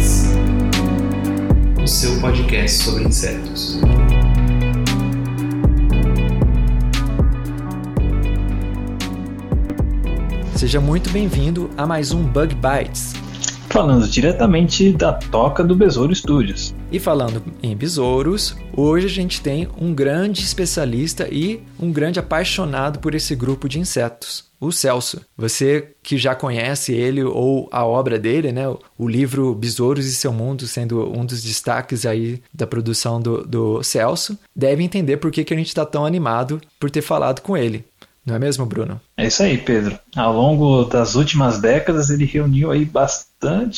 o seu podcast sobre insetos. Seja muito bem-vindo a mais um Bug Bites. Falando diretamente da toca do Besouro Studios. E falando em besouros, hoje a gente tem um grande especialista e um grande apaixonado por esse grupo de insetos, o Celso. Você que já conhece ele ou a obra dele, né? O livro Besouros e Seu Mundo sendo um dos destaques aí da produção do, do Celso, deve entender por que, que a gente está tão animado por ter falado com ele. Não é mesmo, Bruno? É isso aí, Pedro. Ao longo das últimas décadas, ele reuniu aí bastante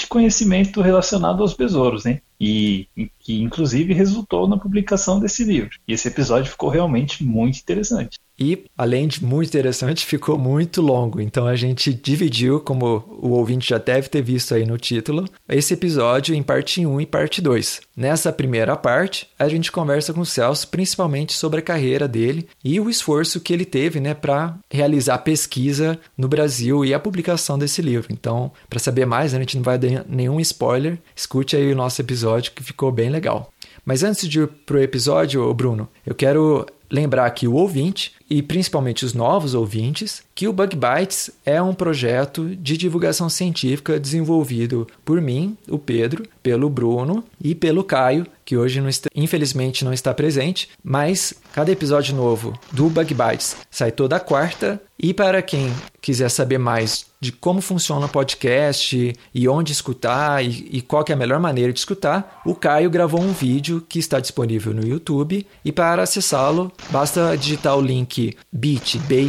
conhecimento relacionado aos besouros, né? E que inclusive resultou na publicação desse livro. E esse episódio ficou realmente muito interessante. E, além de muito interessante, ficou muito longo. Então a gente dividiu, como o ouvinte já deve ter visto aí no título, esse episódio em parte 1 e parte 2. Nessa primeira parte, a gente conversa com o Celso principalmente sobre a carreira dele e o esforço que ele teve né, para realizar pesquisa no Brasil e a publicação desse livro. Então, para saber mais, a gente não vai dar nenhum spoiler, escute aí o nosso episódio que ficou bem legal. Mas antes de ir pro episódio, Bruno, eu quero lembrar aqui o ouvinte e principalmente os novos ouvintes que o Bug Bites é um projeto de divulgação científica desenvolvido por mim, o Pedro, pelo Bruno e pelo Caio, que hoje não está, infelizmente não está presente, mas cada episódio novo do Bug Bites sai toda quarta. E para quem quiser saber mais de como funciona o podcast e onde escutar e, e qual é a melhor maneira de escutar, o Caio gravou um vídeo que está disponível no YouTube. E para acessá-lo basta digitar o link bit.ly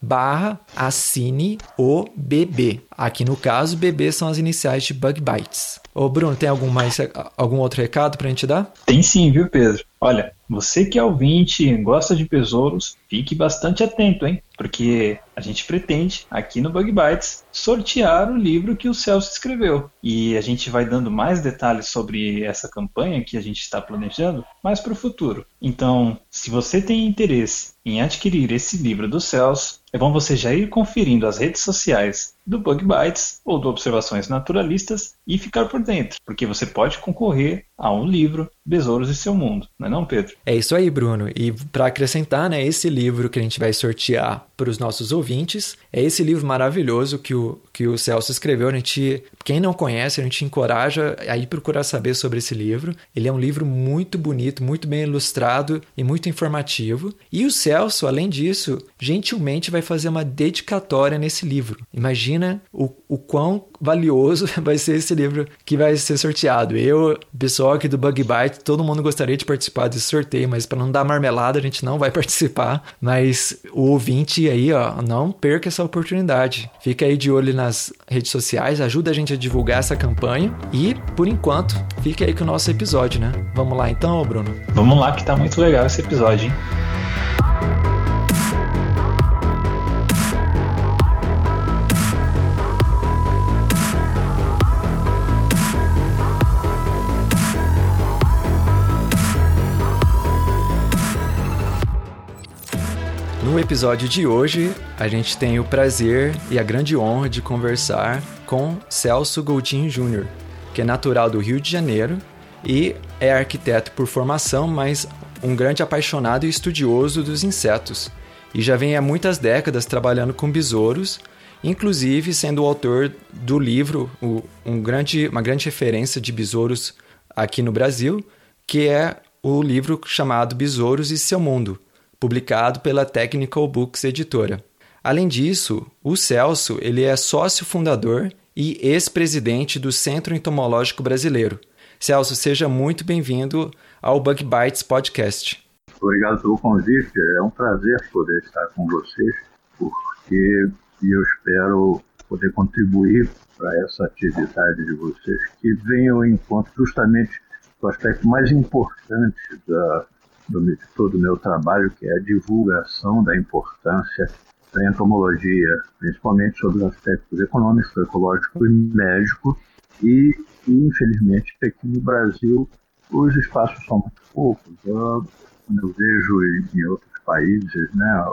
barra assine o BB. Aqui no caso, BB são as iniciais de Bug Bites. Ô Bruno, tem algum, mais, algum outro recado pra gente dar? Tem sim, viu, Pedro? Olha, você que é ouvinte gosta de besouros, fique bastante atento, hein? Porque a gente pretende, aqui no Bug Bites, sortear o livro que o Celso escreveu. E a gente vai dando mais detalhes sobre essa campanha que a gente está planejando mais para o futuro. Então, se você tem interesse em adquirir esse livro do Celso, é bom você já ir conferindo as redes sociais do Bug Bites ou do Observações Naturalistas e ficar por dentro, porque você pode concorrer a um livro Besouros e Seu Mundo, não é não, Pedro? É isso aí, Bruno. E para acrescentar, né, esse livro que a gente vai sortear para os nossos ouvintes é esse livro maravilhoso que o, que o Celso escreveu. A gente, quem não conhece, a gente encoraja a ir procurar saber sobre esse livro. Ele é um livro muito bonito, muito bem ilustrado e muito informativo. E o Celso, além disso, gentilmente vai fazer uma dedicatória nesse livro. Imagina o, o quão valioso vai ser esse livro que vai ser sorteado. Eu, pessoal aqui do Bug Bite, todo mundo gostaria de participar desse sorteio, mas para não dar marmelada, a gente não vai participar. Mas o ouvinte aí, ó, não perca essa oportunidade. Fica aí de olho nas redes sociais, ajuda a gente a divulgar essa campanha e, por enquanto, fique aí com o nosso episódio, né? Vamos lá então, Bruno? Vamos lá que tá muito legal esse episódio, hein? No episódio de hoje, a gente tem o prazer e a grande honra de conversar com Celso Goldin Jr., que é natural do Rio de Janeiro e é arquiteto por formação, mas um grande apaixonado e estudioso dos insetos. E já vem há muitas décadas trabalhando com besouros, inclusive sendo o autor do livro, um grande, uma grande referência de besouros aqui no Brasil, que é o livro chamado Besouros e Seu Mundo publicado pela Technical Books Editora. Além disso, o Celso ele é sócio fundador e ex-presidente do Centro Entomológico Brasileiro. Celso, seja muito bem-vindo ao Bug Bites Podcast. Obrigado pelo convite. É um prazer poder estar com vocês, porque eu espero poder contribuir para essa atividade de vocês, que vem ao encontro justamente do aspecto mais importante da, do, todo o meu trabalho, que é a divulgação da importância da entomologia, principalmente sobre os aspectos econômicos, ecológicos e médicos, e, infelizmente, aqui no Brasil os espaços são muito poucos. Eu, eu vejo em, outros países, né,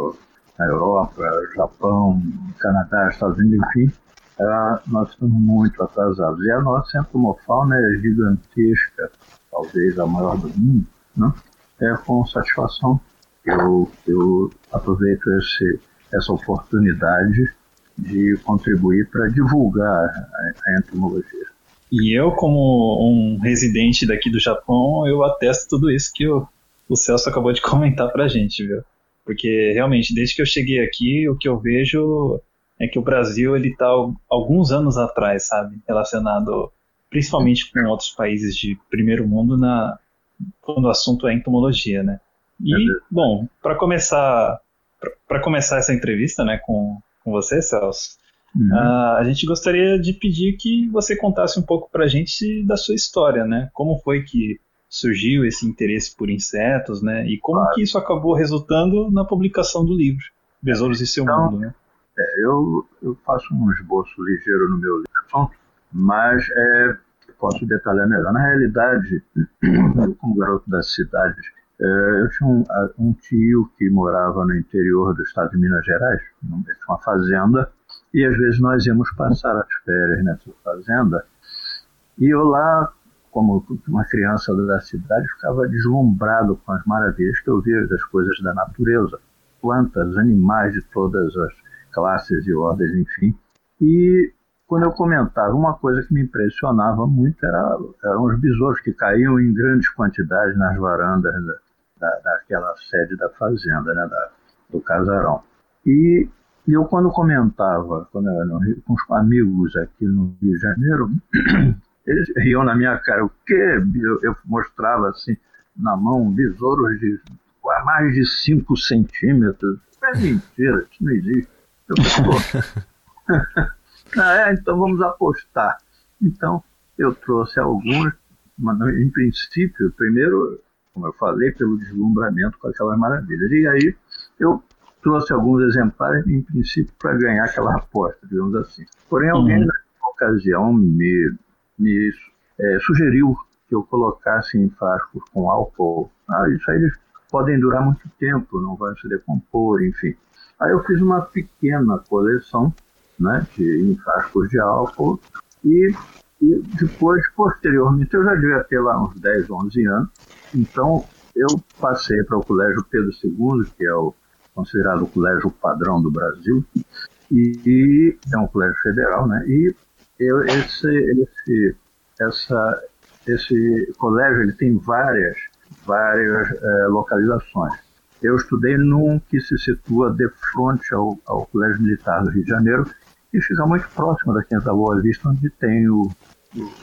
na Europa, Japão, Canadá, Estados Unidos, enfim, uh, nós estamos muito atrasados. E a nossa entomofauna é gigantesca, talvez a maior do mundo, né? É com satisfação eu, eu aproveito esse, essa oportunidade de contribuir para divulgar a, a entomologia. E eu, como um residente daqui do Japão, eu atesto tudo isso que o, o Celso acabou de comentar para a gente, viu? Porque realmente, desde que eu cheguei aqui, o que eu vejo é que o Brasil ele está alguns anos atrás, sabe, relacionado principalmente com outros países de primeiro mundo na quando o assunto é entomologia, né? E é bom, para começar para começar essa entrevista, né, com, com você, Celso, uhum. uh, a gente gostaria de pedir que você contasse um pouco para a gente da sua história, né? Como foi que surgiu esse interesse por insetos, né? E como claro. que isso acabou resultando na publicação do livro, Besouros e Seu então, Mundo, né? É, eu, eu faço um esboço ligeiro no meu livro, mas é, posso detalhar melhor. Na realidade, eu, como garoto da cidade, é, eu tinha um, um, tio que morava no interior do estado de Minas Gerais, tinha uma fazenda, e às vezes nós íamos passar as férias nessa fazenda, e eu lá como uma criança da cidade, ficava deslumbrado com as maravilhas que eu via das coisas da natureza, plantas, animais de todas as classes e ordens, enfim. E quando eu comentava, uma coisa que me impressionava muito era, eram os besouros que caíam em grandes quantidades nas varandas da, da, daquela sede da fazenda, né, da, do casarão. E eu, quando comentava quando eu, com os amigos aqui no Rio de Janeiro, Eles riam na minha cara. O quê? Eu, eu mostrava assim na mão besouros de mais de 5 centímetros. É mentira, isso não existe. Eu ah, é, então vamos apostar. Então, eu trouxe alguns, mas em princípio, primeiro, como eu falei, pelo deslumbramento com aquelas maravilhas. E aí eu trouxe alguns exemplares, em princípio, para ganhar aquela aposta, digamos assim. Porém, alguém, uhum. na ocasião, me me é, sugeriu que eu colocasse em frascos com álcool. Ah, isso aí eles podem durar muito tempo, não vai se decompor, enfim. Aí eu fiz uma pequena coleção né, de, em frascos de álcool e, e depois, posteriormente, eu já devia ter lá uns 10, 11 anos, então eu passei para o Colégio Pedro II, que é o considerado o colégio padrão do Brasil, e, e é um colégio federal, né? E eu, esse, esse, essa, esse colégio ele tem várias, várias é, localizações. Eu estudei num que se situa de frente ao, ao Colégio Militar do Rio de Janeiro e fica muito próximo da Quinta Boa Vista, onde tem o,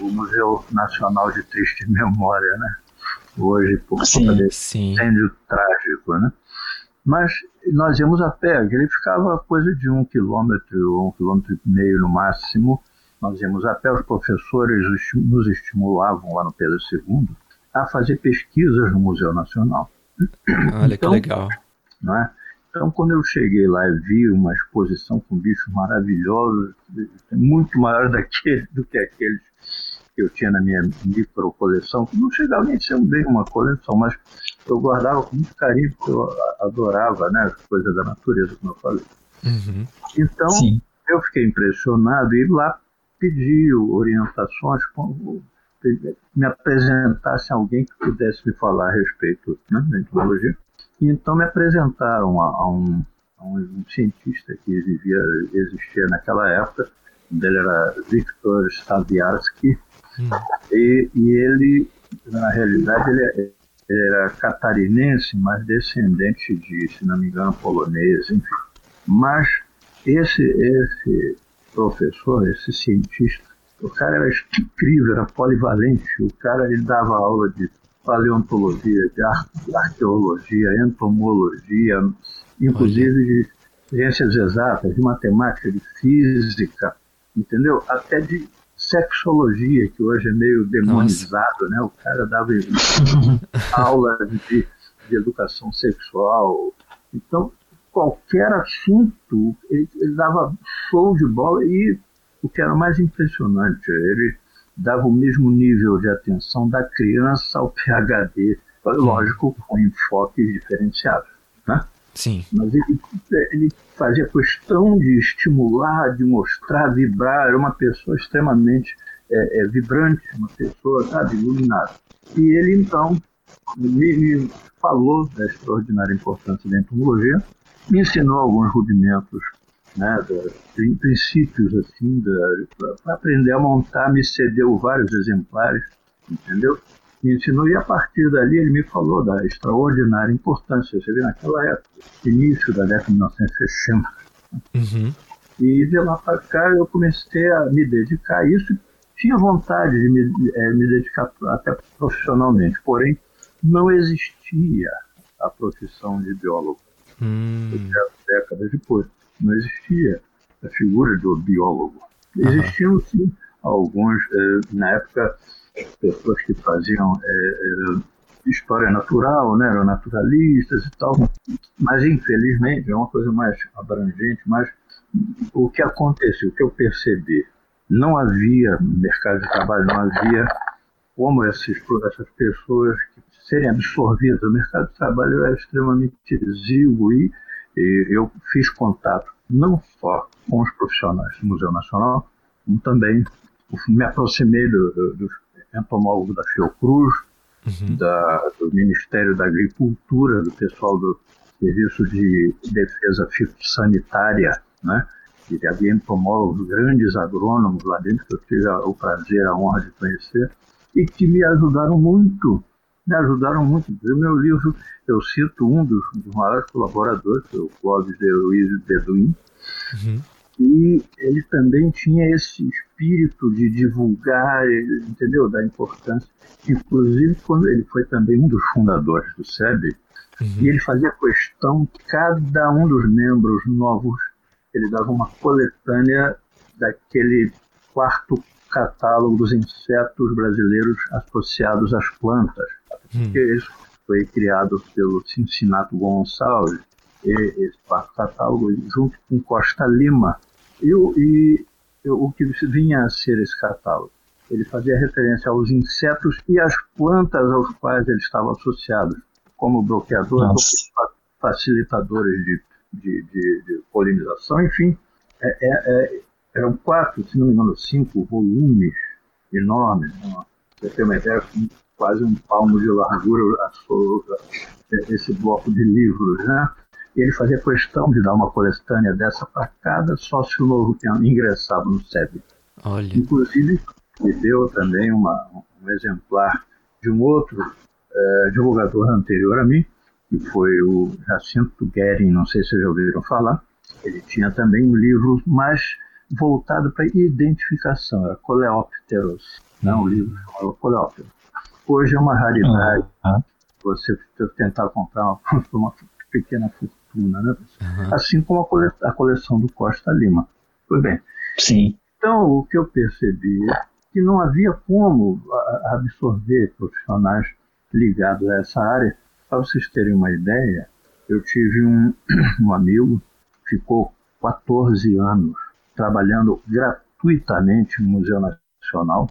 o, Museu Nacional de Triste Memória, né? Hoje, por conta desse incêndio trágico, né? Mas nós íamos a pé, ele ficava coisa de um quilômetro, um quilômetro e meio no máximo, nós íamos até os professores nos estimulavam lá no Pedro II a fazer pesquisas no Museu Nacional. Olha então, que legal. Né? Então, quando eu cheguei lá e vi uma exposição com bichos maravilhosos, muito maior daquele, do que aqueles que eu tinha na minha micro coleção, que não chegava nem a ser bem uma coleção, mas eu guardava com muito carinho, porque eu adorava né, as coisas da natureza, como eu falei. Uhum. Então, Sim. eu fiquei impressionado e lá pediu orientações, me apresentasse alguém que pudesse me falar a respeito né, da entomologia. Então me apresentaram a, a, um, a um, cientista que vivia, existia naquela época, dele era Viktor Staviarsky, hum. e, e, ele, na realidade, ele, ele era catarinense, mas descendente de, se não me engano, polonês, enfim. Mas esse, esse professor, esse cientista, o cara era incrível, era polivalente. O cara ele dava aula de paleontologia, de arqueologia, entomologia, inclusive de ciências exatas, de matemática, de física. entendeu? Até de sexologia, que hoje é meio demonizado, Nossa. né? O cara dava aula de, de educação sexual. Então, qualquer assunto, ele, ele, dava show de bola e o que era mais impressionante, ele dava o mesmo nível de atenção da criança ao PhD, lógico, com enfoques diferenciados, né? Sim. Mas ele, ele fazia questão de estimular, de mostrar, vibrar, era uma pessoa extremamente é, é, vibrante, uma pessoa, sabe, iluminada. E ele, então, me, me falou da extraordinária importância da entomologia, me ensinou alguns rudimentos né, de princípios assim, para aprender a montar, me cedeu vários exemplares, entendeu? me ensinou, e a partir dali ele me falou da extraordinária importância. Você vê naquela época, início da década de 1960. Uhum. E de lá para cá eu comecei a me dedicar a isso. Tinha vontade de me, é, me dedicar até profissionalmente, porém não existia a profissão de biólogo. Hum. Décadas depois, não existia a figura do biólogo. Existiam sim alguns, eh, na época, pessoas que faziam é, história natural, né, eram naturalistas e tal, mas infelizmente é uma coisa mais abrangente, mas o que aconteceu, o que eu percebi, não havia mercado de trabalho, não havia como essas, essas pessoas serem absorvidas. O mercado de trabalho era extremamente exíguo e, e eu fiz contato não só com os profissionais do Museu Nacional, como também me aproximei do, do, dos entomólogo da Fiocruz, uhum. da, do Ministério da Agricultura, do pessoal do Serviço de Defesa Sanitária, né? E havia entomólogos, grandes agrônomos lá dentro, que eu tive o prazer, a honra de conhecer, e que me ajudaram muito, me ajudaram muito. No meu livro, eu cito um dos, dos maiores colaboradores, que é o Clóvis de Luiz Beduim, uhum. E ele também tinha esse espírito de divulgar, entendeu? Da importância. Inclusive, quando ele foi também um dos fundadores do SEB, uhum. e ele fazia questão que cada um dos membros novos ele dava uma coletânea daquele quarto catálogo dos insetos brasileiros associados às plantas. Porque isso foi criado pelo Cincinnati Gonçalves, esse quarto catálogo, junto com Costa Lima, e, e, e o que vinha a ser esse catálogo? Ele fazia referência aos insetos e às plantas aos quais ele estava associado, como bloqueadores, facilitadores de, de, de, de, polinização, enfim. É, é, é, eram quatro, se não me engano, cinco volumes enormes. Né? Você tem uma ideia, quase um palmo de largura esse bloco de livros, né? E ele fazia questão de dar uma coletânea dessa para cada sócio novo que ingressava no SEB. Olha. Inclusive, me deu também uma, um exemplar de um outro é, divulgador anterior a mim, que foi o Jacinto Guerin, não sei se vocês já ouviram falar. Ele tinha também um livro mais voltado para identificação, era Coleópteros, né? um livro Coleópteros. Hoje é uma raridade uhum. você tentar comprar uma, uma pequena fortuna, né? Uhum. Assim como a, cole, a coleção do Costa Lima. Pois bem. Sim. Então, o que eu percebi é que não havia como absorver profissionais ligados a essa área. Para vocês terem uma ideia, eu tive um, um amigo que ficou 14 anos trabalhando gratuitamente no Museu Nacional,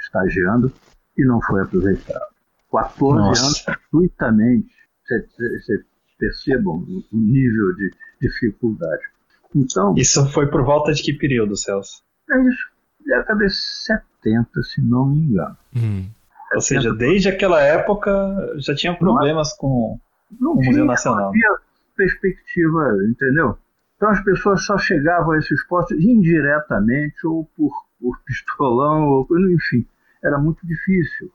estagiando, e não foi aproveitado. 14 Nossa. anos gratuitamente. Você, percebam o nível de dificuldade. Então, isso foi por volta de que período, Celso? É isso, década de 70, se não me engano. Hum. Ou seja, desde aquela época já tinha problemas não, com não o Museu Nacional. Não havia perspectiva, entendeu? Então as pessoas só chegavam a esses postos indiretamente ou por, por pistolão, ou, enfim, era muito difícil.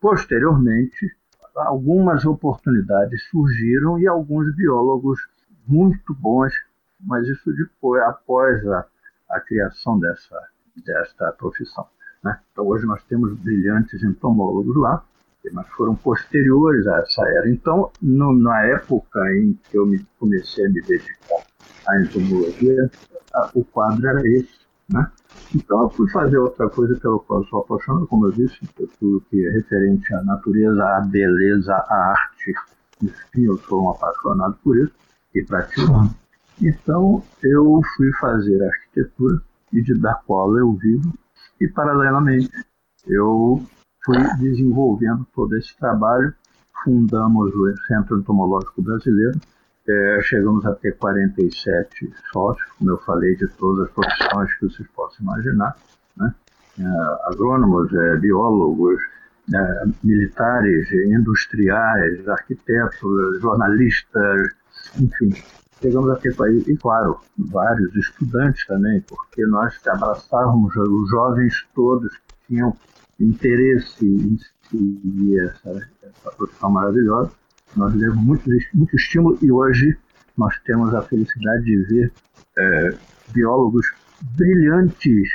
Posteriormente, algumas oportunidades surgiram e alguns biólogos muito bons, mas isso depois, após a, a criação dessa, desta profissão. Né? Então, hoje nós temos brilhantes entomólogos lá, mas foram posteriores a essa era. Então, no, na época em que eu me, comecei a me dedicar à entomologia, a, o quadro era esse. Né? Então eu fui fazer outra coisa pelo qual eu sou apaixonado, como eu disse, tudo que é referente à natureza, à beleza, à arte. Enfim, eu sou um apaixonado por isso e pratico. Então eu fui fazer arquitetura e de da qual eu vivo e paralelamente eu fui desenvolvendo todo esse trabalho. Fundamos o Centro Entomológico Brasileiro, é, chegamos a ter 47 sócios, como eu falei, de todas as profissões que vocês possam imaginar, né? é, agrônomos, é, biólogos, é, militares, industriais, arquitetos, jornalistas, enfim. Chegamos a ter, e claro, vários estudantes também, porque nós abraçávamos os jovens todos que tinham interesse em seguir essa, essa profissão maravilhosa. Nós demos muito, muito estímulo e hoje nós temos a felicidade de ver é, biólogos brilhantes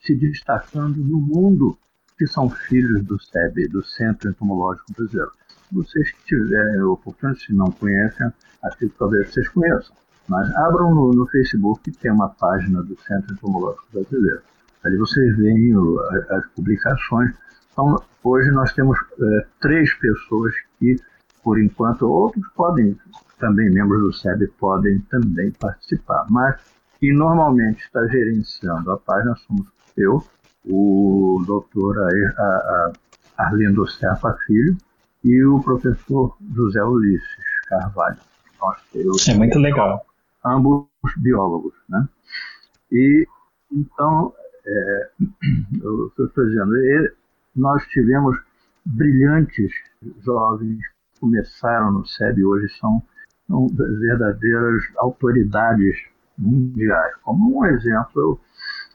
se destacando no mundo que são filhos do SEB, do Centro Entomológico Brasileiro. Vocês que tiverem oportunidade, se não conhecem, aqui talvez vocês conheçam. Mas abram no, no Facebook, tem uma página do Centro Entomológico Brasileiro. Ali vocês veem as publicações. Então, hoje nós temos é, três pessoas que, por enquanto, outros podem, também membros do SEB podem também participar, mas que normalmente está gerenciando a página somos eu, o doutor Arlindo Serpa Filho e o professor José Ulisses Carvalho. Nós, eu, é muito legal. Ambos biólogos, né? E então é, eu estou dizendo, nós tivemos brilhantes jovens começaram no SEB hoje são, verdadeiras autoridades mundiais. Como um exemplo,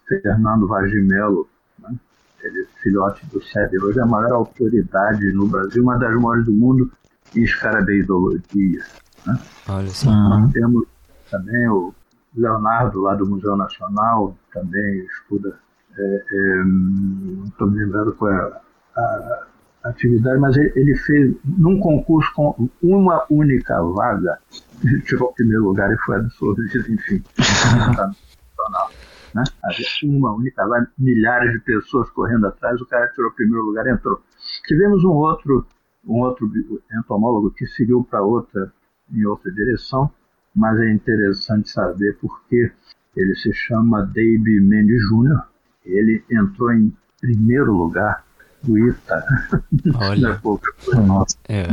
Fernando Vagimelo, né? ele filhote do SEB, hoje é a maior autoridade no Brasil, uma das maiores do mundo em escarabeidologia. Né? Olha só. Nós temos também o Leonardo, lá do Museu Nacional, também estuda, é, é, não estou me lembrando qual é a, a atividade, mas ele, ele, fez num concurso com uma única vaga, ele tirou o primeiro lugar e foi absorvido, enfim. né? Havia uma única vaga, milhares de pessoas correndo atrás, o cara tirou o primeiro lugar e entrou. Tivemos um outro, um outro entomólogo que seguiu para outra, em outra direção, mas é interessante saber porque ele se chama Dave Mendes Jr. Ele entrou em primeiro lugar do ITA. Olha. Nossa. É.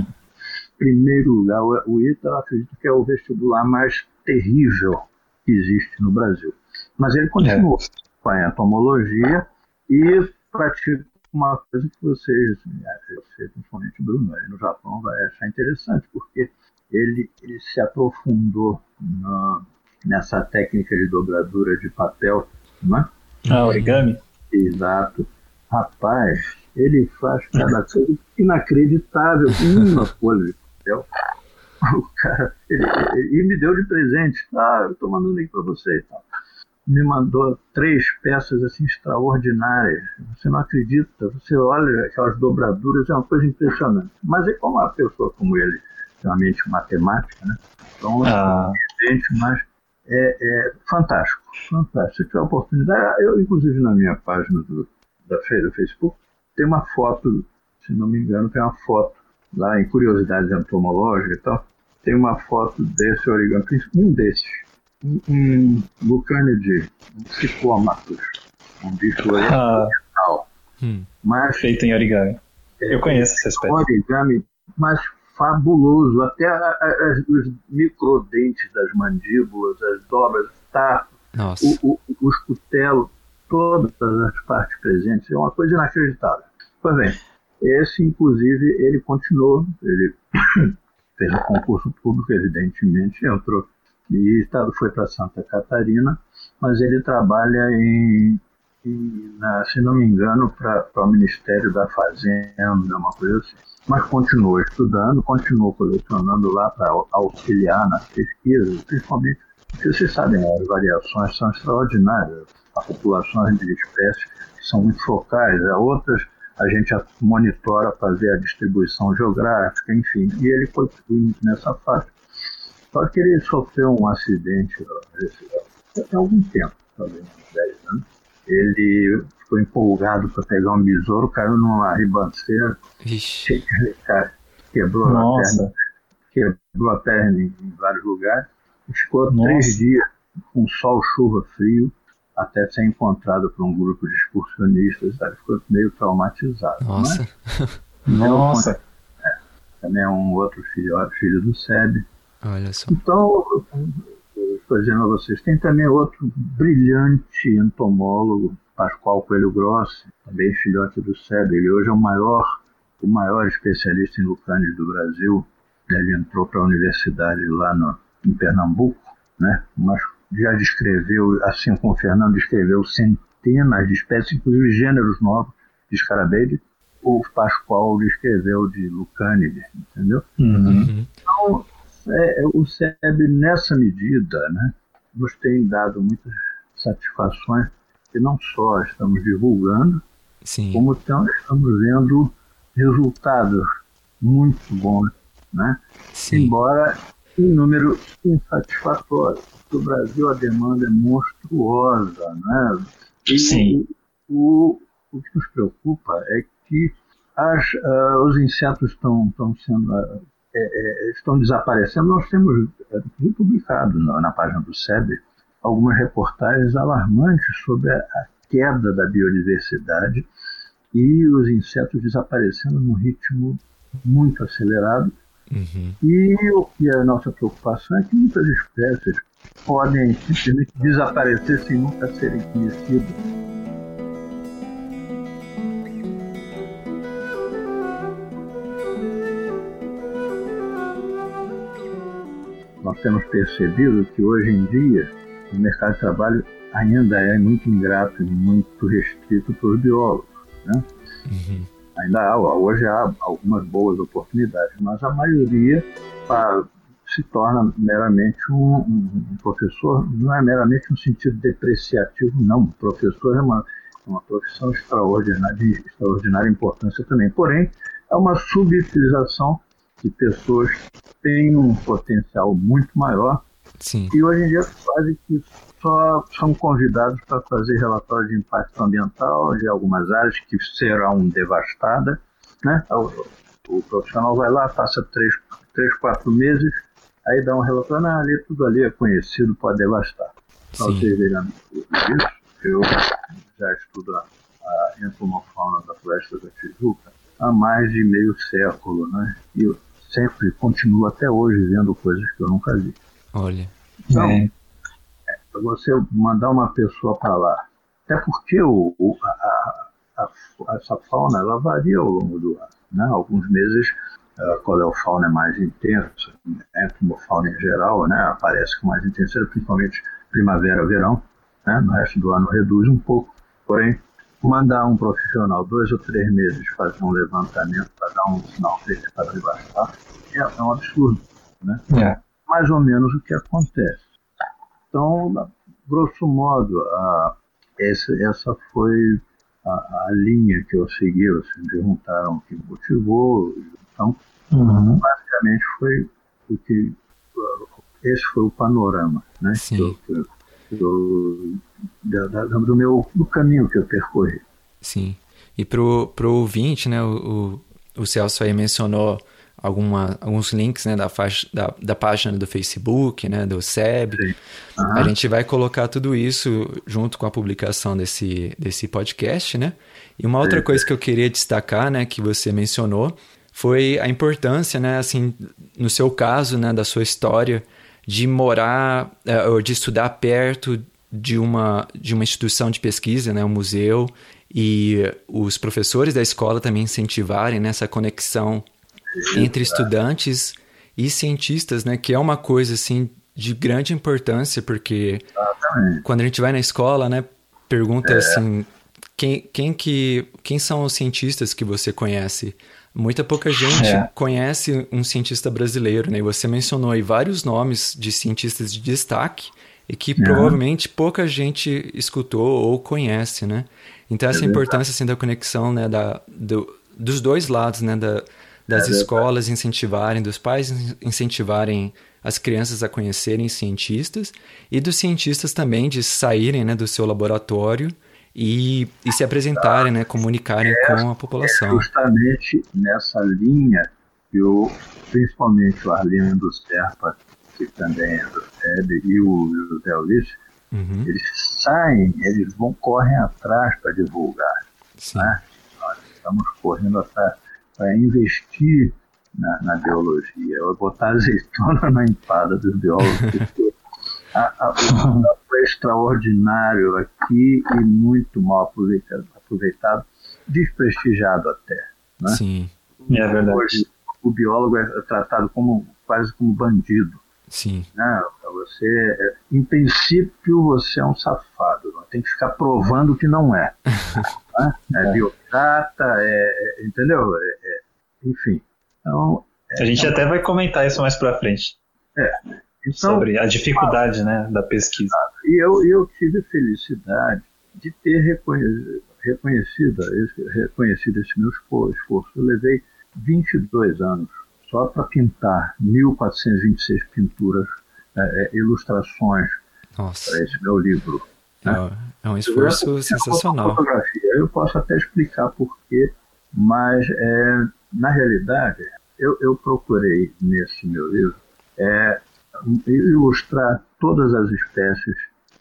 Primeiro lugar, o ITA eu acredito que é o vestibular mais terrível que existe no Brasil. Mas ele continuou é. com a entomologia e pratica uma coisa que vocês, você, principalmente Bruno, aí no Japão, vai achar interessante, porque ele, ele se aprofundou na, nessa técnica de dobradura de papel, não é? Ah, origami? Exato. Rapaz, ele faz cada coisa inacreditável, uma folha de papel. O cara, ele, ele, ele, me deu de presente. Ah, eu estou mandando aqui para você. Me mandou três peças assim extraordinárias. Você não acredita, você olha aquelas dobraduras, é uma coisa impressionante. Mas é como uma pessoa como ele extremamente matemática, né? Então, ah. evidente, mas é, é, fantástico, fantástico. Se tiver oportunidade, eu, inclusive, na minha página do, da feira do Facebook, tem uma foto, se não me engano, tem uma foto lá em Curiosidades Entomológicas e tal, tem uma foto desse origami, um desses, um, um Bucanidae, um Ciclomatus, um bicho oriental. Ah. Hum. Mas, Feito em origami. Eu conheço essa espécie. Origami, mas fabuloso. Até a, a, os microdentes das mandíbulas, as dobras, tá, o, o, os cutelos, todas as partes presentes. É uma coisa inacreditável. Pois bem, esse, inclusive, ele continuou, ele fez um concurso público, evidentemente, entrou e foi para Santa Catarina, mas ele trabalha em na, se não me engano, para o Ministério da Fazenda, uma coisa assim. Mas continuou estudando, continuou colecionando lá para auxiliar nas pesquisas, principalmente porque vocês sabem, as variações são extraordinárias. Há populações de espécies que são muito focais, há outras a gente monitora para ver a distribuição geográfica, enfim. E ele continua nessa fase. Só que ele sofreu um acidente há algum tempo, talvez uns 10 anos ele ficou empolgado para pegar um besouro, caiu numa ribanceira, Vixe. quebrou Nossa. a perna, quebrou a perna em vários lugares, ficou Nossa. três dias com sol, chuva, frio, até ser encontrado por um grupo de excursionistas, sabe? ficou meio traumatizado. Nossa. Nossa. Também é um outro filho, filho do SEB. Olha só. Então, estou dizendo a vocês, tem também outro brilhante entomólogo, Pascoal Coelho Grossi, também filhote do SEB. Ele hoje é o maior, o maior especialista em lucanes do Brasil. Ele entrou para a universidade lá no, em Pernambuco, né? mas já descreveu, assim como o Fernando descreveu, centenas de espécies, inclusive gêneros novos de escarabeide. O Pascoal descreveu de lucânide, entendeu? Uhum. Então, é, o SEB, nessa medida, né, nos tem dado muitas satisfações, que não só estamos divulgando, Sim. como tam- estamos vendo resultados muito bons, né? Sim. embora em número insatisfatório. No Brasil a demanda é monstruosa, né? E Sim. O, o que nos preocupa é que as, ah, os insetos estão, estão sendo ah, é, é, estão desaparecendo. Nós temos é, inclusive, publicado na, na página do SEB algumas reportagens alarmantes sobre a, a queda da biodiversidade e os insetos desaparecendo num ritmo muito acelerado. Uhum. E o que é a nossa preocupação é que muitas espécies podem simplesmente desaparecer sem nunca serem conhecidas. Nós temos percebido que hoje em dia o mercado de trabalho ainda é muito ingrato e muito restrito para os biólogos. Né? Uhum. Ainda há, hoje há algumas boas oportunidades, mas a maioria se torna meramente um, um- um professor, não é meramente no sentido depreciativo, não. Professor é uma, uma profissão extraordinária, de extraordinária importância também. Porém, é uma subutilização de pessoas que têm um potencial muito maior Sim. e hoje em dia quase que só são convidados para fazer relatório de impacto ambiental de algumas áreas que serão devastadas. Né? O, o profissional vai lá, passa três, três, quatro meses, aí dá um relatório, ah, ali, tudo ali é conhecido, pode devastar. Para vocês verem isso, eu já estudo a, a entomofauna da floresta da Tijuca há mais de meio século, né? E eu sempre continuo até hoje vendo coisas que eu nunca vi. Olha. Então, É. para você mandar uma pessoa para lá. Até porque o, o- a, a- a- essa fauna ela varia ao longo do ano. Né? Alguns meses a coleofauna é mais intensa, a entomofauna em geral né? aparece com mais intensidade, principalmente primavera, verão. Né? No resto do ano reduz um pouco. Porém, mandar um profissional dois ou três meses fazer um levantamento para dar um sinal verde para devastar é, é um absurdo. Né? É. mais ou menos o que acontece. Então, grosso modo, a, essa, essa foi a, a linha que eu segui. Vocês me perguntaram o que me motivou. Então, Uhum. basicamente foi o que. Esse foi o panorama né, Sim. que eu- que eu- que eu- da- da- do, meu, do caminho que eu percorri. Sim. E pro, pro ouvinte, né, o, o, o Celso aí mencionou alguma, alguns links, né, da, faixa, da, da página do Facebook, né, do SEB. Sim. A gente vai colocar tudo isso junto com a publicação desse, desse podcast, né? E uma outra coisa que eu queria destacar, né, que você mencionou, foi a importância, né, assim, no seu caso, né, da sua história, de morar eh, ou de estudar perto de uma, de uma instituição de pesquisa, né, um museu, e os professores da escola também incentivarem nessa conexão entre estudantes e cientistas, né, que é uma coisa assim de grande importância, porque quando a gente vai na escola, né, pergunta assim, quem, quem que quem são os cientistas que você conhece? Muita pouca gente É. conhece um cientista brasileiro, né? E você mencionou aí vários nomes de cientistas de destaque e que provavelmente pouca gente escutou ou conhece, né? Então essa importância assim da conexão, né, da, do, dos dois lados, né, da, das escolas incentivarem, dos pais in- incentivarem as crianças a conhecerem cientistas e dos cientistas também de saírem, né, do seu laboratório e, e se apresentarem, né, comunicarem é, com a população. É justamente nessa linha que o, principalmente o Arlindo Serpa, que também é do SEB, e o José Ulisses, uhum. eles saem, eles vão, correm atrás para divulgar. Né? Nós estamos correndo atrás para investir na, na biologia, eu botar azeitona na empada dos biólogos. a, a, o foi extraordinário aqui e muito mal aproveitado, aproveitado desprestigiado até. Né? Sim. É verdade. Hoje, o biólogo é tratado como quase como bandido. Sim. Né? Você, é, em princípio, você é um safado. Não tem que ficar provando que não é. né? É, é biocrata, é, é, entendeu? É, é, enfim. Então, a gente até vai comentar isso mais para frente. É. Então, sobre a dificuldade ah, né, da pesquisa. E eu, eu tive a felicidade de ter reconhecido, reconhecido, esse, reconhecido esse meu esforço. Eu levei 22 anos só para pintar 1.426 pinturas, é, é, ilustrações para esse meu livro. Né? É, é um esforço eu, sensacional. Fotografia. Eu posso até explicar porquê, mas é, na realidade eu, eu procurei nesse meu livro é, ilustrar todas as espécies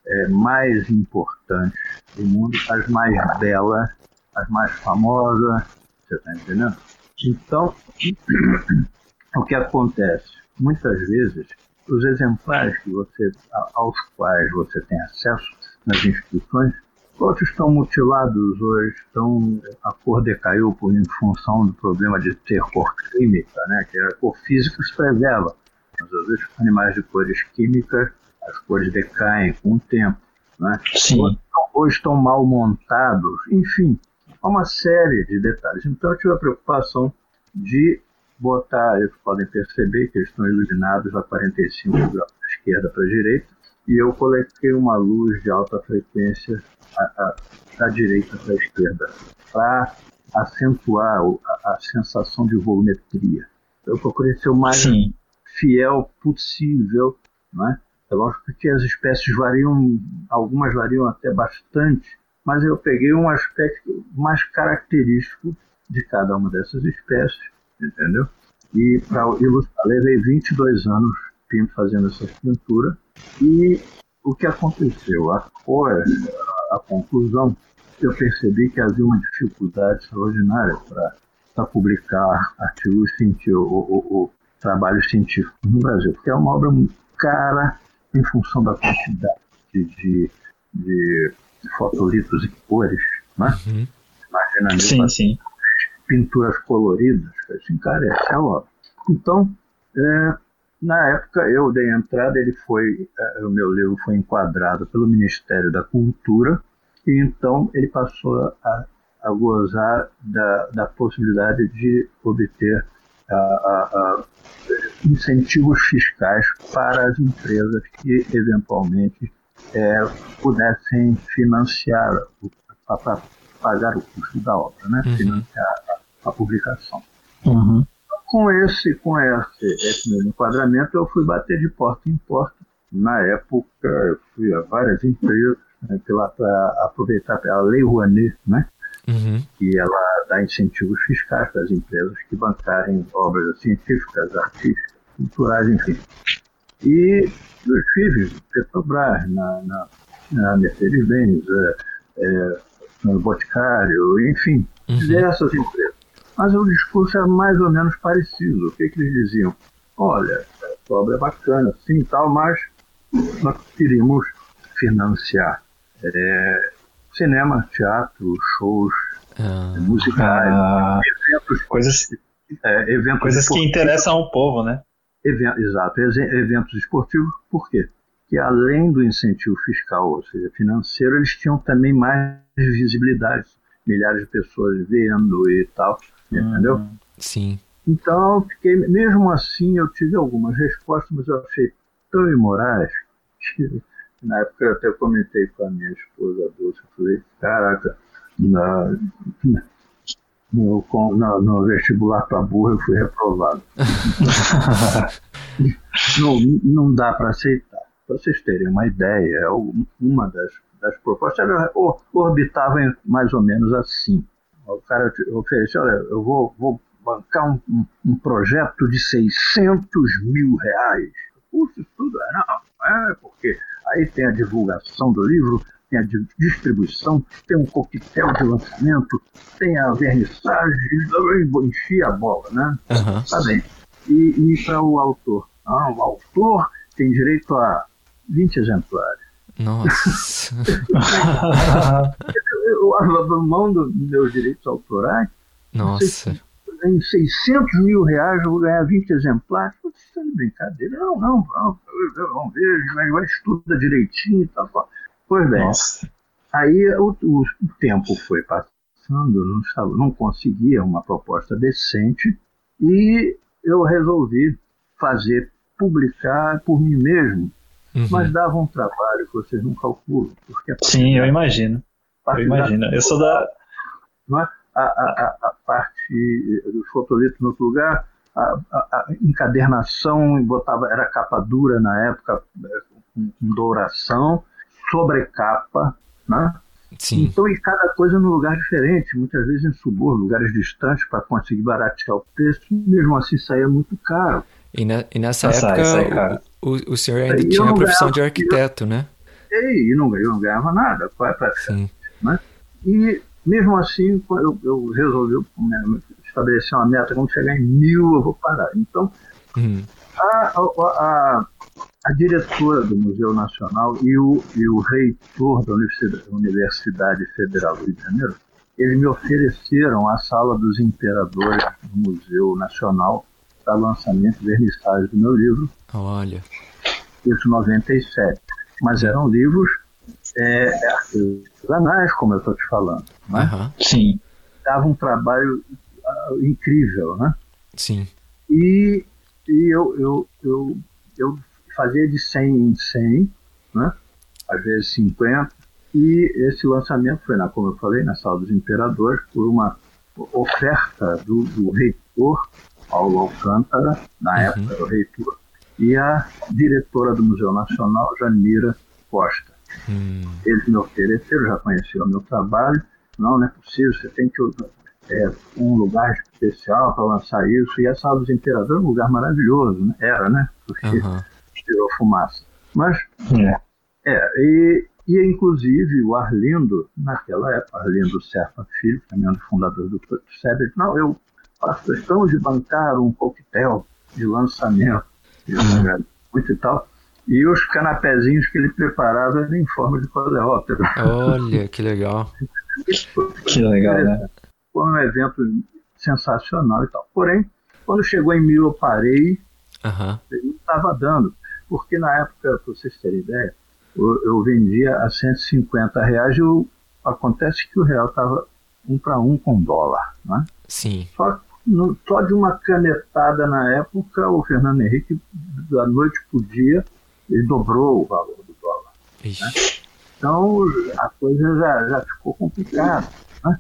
é, mais importantes do mundo, as mais belas, as mais famosas, você está entendendo? Então, o que acontece? Muitas vezes, os exemplares que você, aos quais você tem acesso nas instituições, outros estão mutilados hoje, estão, a cor decaiu por, em função do problema de ter cor química, né, que a cor física se preserva. Mas às vezes animais de cores químicas, as cores decaem com o tempo. Né? Sim. Ou, ou estão mal montados, enfim, há uma série de detalhes. Então eu tive a preocupação de botar, eles podem perceber que eles estão iluminados a 45 graus da esquerda para a direita, e eu coloquei uma luz de alta frequência a, a, da direita para a esquerda, para acentuar a, a, sensação de volumetria. Eu procurei ser o mais Sim. fiel possível, né? É lógico que as espécies variam, algumas variam até bastante, mas eu peguei um aspecto mais característico de cada uma dessas espécies, entendeu? E para ilustrar, levei 22 anos fazendo essa pintura e o que aconteceu? A cor, a, a conclusão, eu percebi que havia uma dificuldade extraordinária para publicar artigos científicos, ou, ou, trabalhos científicos no Brasil, porque é uma obra cara em função da quantidade de, de, de fotolitos e cores, né? Uhum. Imagina sim, sim. pinturas coloridas, assim, cara, essa é a obra. Então, é, na época eu dei entrada, ele foi, é, o meu livro foi enquadrado pelo Ministério da Cultura, e então ele passou a, a gozar da, da possibilidade de obter a, a, incentivos fiscais para as empresas que eventualmente é, pudessem financiar, para pagar o custo da obra, né? Uhum. financiar a, a publicação. Uhum. Com esse, com esse, esse meu enquadramento, eu fui bater de porta em porta. Na época, eu fui a várias empresas né, para aproveitar a Lei Rouanet, né? Uhum. que ela dá incentivos fiscais para as empresas que bancarem obras científicas, artísticas, culturais, enfim. E eu estive Petrobras, na, na, na Mercedes-Benz, é, é, no Boticário, enfim, uhum. diversas empresas. Mas o discurso era mais ou menos parecido. O que, que eles diziam? Olha, a obra é bacana, sim tal, mas nós queríamos financiar é, cinema, teatro, shows, ah, musicais, ah, eventos, coisas, é, eventos coisas que interessam ao povo, né? Event, exato, eventos esportivos, por quê? Que além do incentivo fiscal, ou seja, financeiro, eles tinham também mais visibilidade, milhares de pessoas vendo e tal, entendeu? Hum, sim. Então, eu fiquei, mesmo assim, eu tive algumas respostas, mas eu achei tão imorais que na época eu até comentei com a minha esposa Dulce, eu falei, caraca, na, no, no, no vestibular para burro eu fui reprovado. não, não dá para aceitar. Para vocês terem uma ideia, uma das, das propostas era, orbitavam mais ou menos assim. O cara ofereceu, olha, eu vou, vou bancar um, um, um, projeto de 600 mil reais. Custo tudo? É, não, é porque aí tem a divulgação do livro, tem a distribuição, tem um coquetel de lançamento, tem a vernissagem, enchi a bola, né? Uhum. Tá bem. E, e para o autor? Ah, o autor tem direito a 20 exemplares. Nossa! eu abro mão dos meus direitos autorais. Nossa! Em 600 mil reais eu vou ganhar 20 exemplares. Você está de brincadeira? Não, não, vamos, vamos ver, mas vai estuda direitinho e tal. Pois bem, Nossa. aí o, o, o, tempo foi passando, não, estava, não conseguia uma proposta decente e eu resolvi fazer, publicar por mim mesmo, uhum. mas dava um trabalho que vocês não calculam. Porque Sim, eu imagino. Eu imagino. Eu sou da. É? a, a, a parte do fotolito no outro lugar, a, a, encadernação, botava, era capa dura na época, é, com, com douração, sobrecapa, né? Sim. Então, e cada coisa num lugar diferente, muitas vezes em subúrbio, lugares distantes, para conseguir baratear o preço, mesmo assim saía muito caro. E, na, e nessa época, sai, sai o, o, o, senhor ainda tinha a profissão de arquiteto, né? E, e não, eu não ganhava nada, Sim. Né? E mesmo assim, eu, eu resolvi né, estabelecer uma meta, quando chegar em mil eu vou parar. Então, uhum. a, a, a diretora do Museu Nacional e o, e o reitor da Universidade, Universidade Federal do Rio de Janeiro, eles me ofereceram a Sala dos Imperadores do Museu Nacional para lançamento e vernissagem do meu livro. Olha. Isso em 97. Mas eram livros é, artesanais, como eu estou te falando. Né? Uhum. Sim. Dava um trabalho uh, incrível, né? Sim. E, e eu, eu, eu, eu fazia de 100 em 100, né? às vezes 50, e esse lançamento foi, na, como eu falei, na Sala dos Imperadores, por uma oferta do, do reitor Paulo Alcântara, na uhum. época do reitor, e a diretora do Museu Nacional, Janira Costa. Hum. Eles me ofereceram, já conheciam o meu trabalho. Não, não é possível, você tem que é, um lugar especial para lançar isso. E a Sala dos Imperadores é um lugar maravilhoso, né? era, né? Porque uhum. tirou fumaça. Mas, é, é e, e inclusive o Arlindo, naquela época, Arlindo Serpa Filho, também é um dos fundadores do SEB, não, eu questão de bancar um coquetel de lançamento, uhum. muito e tal. E os canapézinhos que ele preparava eram em forma de coleóptero. Olha, que legal. que legal, né? Foi um evento sensacional e tal. Porém, quando chegou em mil eu parei, uhum. não estava dando. Porque na época, para vocês terem ideia, eu, eu, vendia a 150 reais e o, acontece que o real estava um para um com dólar. Né? Sim. Só, no, só de uma canetada na época, o Fernando Henrique, da noite para o dia, ele dobrou o valor do dólar. Né? Então a coisa já, já ficou complicada. Né?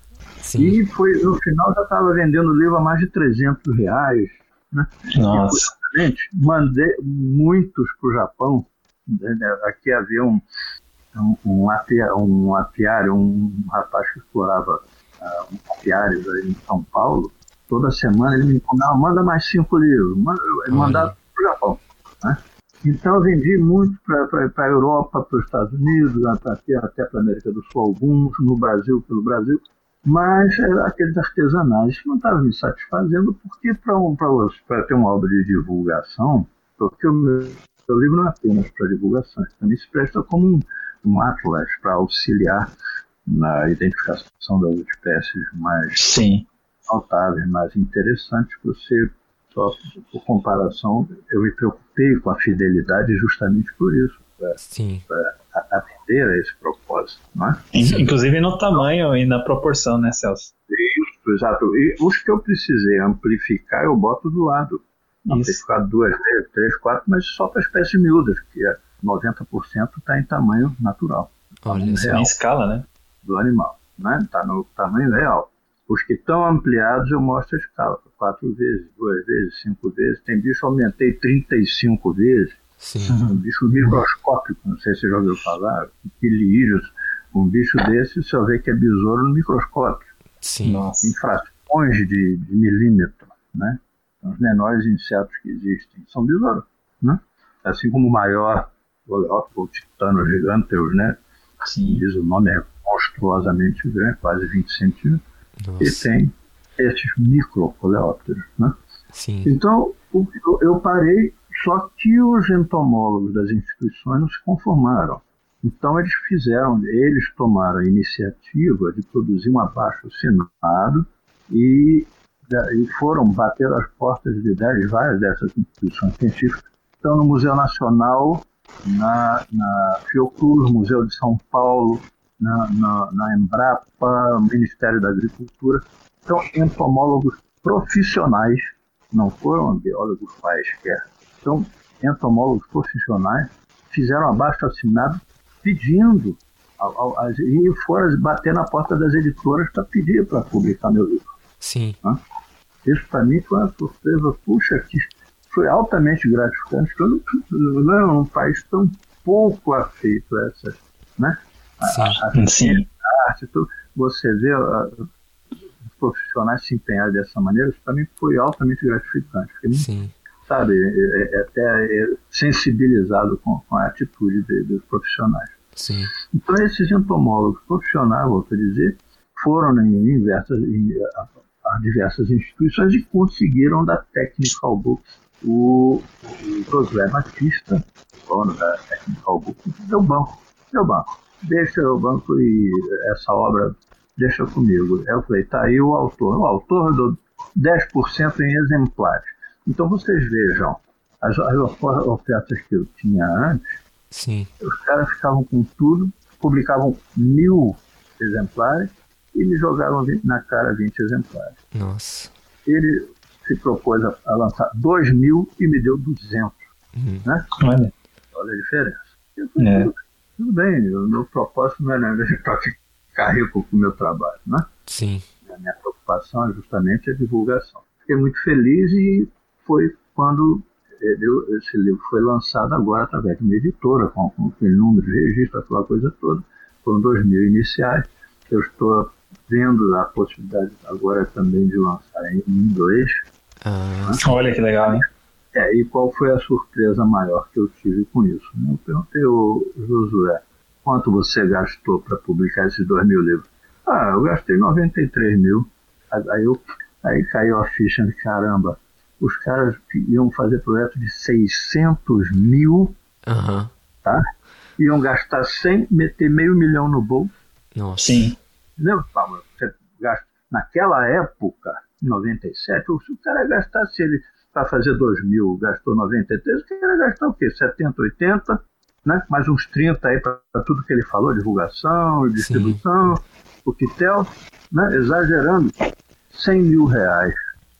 E foi, no final já estava vendendo o livro a mais de 300 reais. Né? Nossa. E, mandei muitos para o Japão. Né? Aqui havia um, um, um, apiário, um, apiário, um rapaz que explorava uh, um apiários aí em São Paulo. Toda semana ele me falava, manda mais cinco livros. Manda, mandava para o Japão. Né? Então eu vendi muito para a Europa, para os Estados Unidos, até, até para a América do Sul, alguns, no Brasil, pelo Brasil, mas aqueles artesanais não estavam me satisfazendo, porque para um, ter uma obra de divulgação, porque o meu, meu livro não é apenas para divulgação, também se presta como um, um atlas para auxiliar na identificação das espécies mais Sim. Notáveis, mais interessantes, para você só por comparação, eu me preocupei com a fidelidade justamente por isso. Para atender a esse propósito. Não é? Inclusive no tamanho e na proporção, né, Celso? Isso, exato. E os que eu precisei amplificar, eu boto do lado. Amplificar duas vezes, três, quatro, mas só para espécies miúdas, que é 90% está em tamanho natural. Olha, real, em escala, né? Do animal. Está né? Tá no tamanho real. Os que estão ampliados eu mostro a escala, quatro vezes, duas vezes, cinco vezes. Tem bicho aumentei 35 vezes. Sim. Um bicho microscópico, não sei se você já ouviu falar, pilírios Um bicho desse só vê que é besouro no microscópio. Sim. Nossa. Em frações de, de milímetro, né? Os menores insetos que existem são besouros, né? Assim como o maior, o titano giganteus, né? Sim. Diz o nome é monstruosamente grande, quase 20 centímetros. E Nossa. tem esses microcoleópteros, né? Sim. Então, eu- parei, só que os entomólogos das instituições não se conformaram. Então, eles fizeram, eles tomaram a iniciativa de produzir um abaixo assinado e, e foram bater as portas de dez, várias dessas instituições científicas. Estão no Museu Nacional, na, na Fiocruz, Museu de São Paulo, na, na, na Embrapa, Ministério da Agricultura. Então, entomólogos profissionais não foram biólogos quaisquer. São entomólogos profissionais, fizeram abaixo assinado pedindo ao- ao- e foram bater na porta das editoras para pedir para publicar meu livro. Sim. Isso para mim foi uma surpresa, puxa, que foi altamente gratificante, não, não um país tão pouco afeito a essas, né? A- Sim. a- a Sim. arte, você vê os profissionais se empenharem dessa maneira, isso para mim foi altamente gratificante. Fiquei Sim. sabe, é, é até é, sensibilizado com, com a atitude de- dos profissionais. Sim. Então, esses entomólogos profissionais, volto a dizer, foram em, diversas, em, a, a diversas instituições e conseguiram da Technical Books o, o Josué Batista, dono da Technical Books, deu banco, deu banco. Deixa o banco e essa obra deixa comigo. Eu falei, tá aí o autor. O autor do 10% em exemplares. Então vocês vejam, as, as ofertas que eu tinha antes, Sim. os caras ficavam com tudo, publicavam mil exemplares e me jogavam na cara 20 exemplares. Nossa. Ele se propôs a, a lançar 2 mil e me deu 200, Uhum. né? Olha. Olha a diferença. Eu falei, É. tudo, bem, o meu propósito não é para ficar rico com o meu trabalho, né? Sim. A minha preocupação é justamente a divulgação. Fiquei muito feliz e foi quando eu- esse livro foi lançado agora através de uma editora, com, com aquele número de registro, aquela coisa toda. Foram dois mil iniciais. Eu estou vendo a possibilidade agora também de lançar em inglês. Ah, Olha que legal, hein? É, e qual foi a surpresa maior que eu tive com isso? Eu perguntei ao Josué, quanto você gastou para publicar esses dois mil livros? Ah, eu gastei 93 mil. Aí, eu, aí caiu a ficha de caramba. Os caras iam fazer projeto de 600 mil, Aham. tá? Iam gastar 100, meter meio milhão no bolso. Nossa. Sim. Entendeu? Paulo? Você gasta, naquela época, em 97, se o cara gastasse ele para fazer 2 mil, gastou 93, o cara ia gastar o quê? 70, 80, né? mais uns 30 aí para tudo que ele falou, divulgação, distribuição, o Quitel, né? exagerando, 100 mil reais.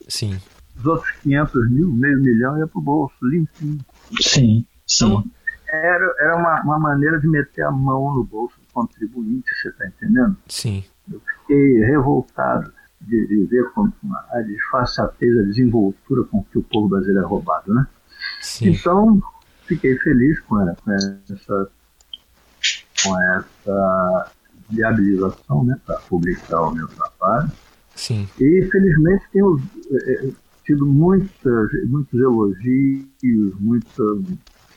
Sim. Os outros 500 mil, meio milhão ia para o bolso, limpinho. Sim. Então, Sim. era, era uma, uma maneira de meter a mão no bolso do contribuinte, você está entendendo? Sim. fiquei revoltado de, de ver como a disfarçatez, a desenvoltura com que o povo brasileiro é roubado, né? Sim. Então, fiquei feliz com, com essa com essa viabilização, né, para publicar o meu trabalho. Sim. E felizmente tenho eh, eh, tido muitas, muitos elogios, muita,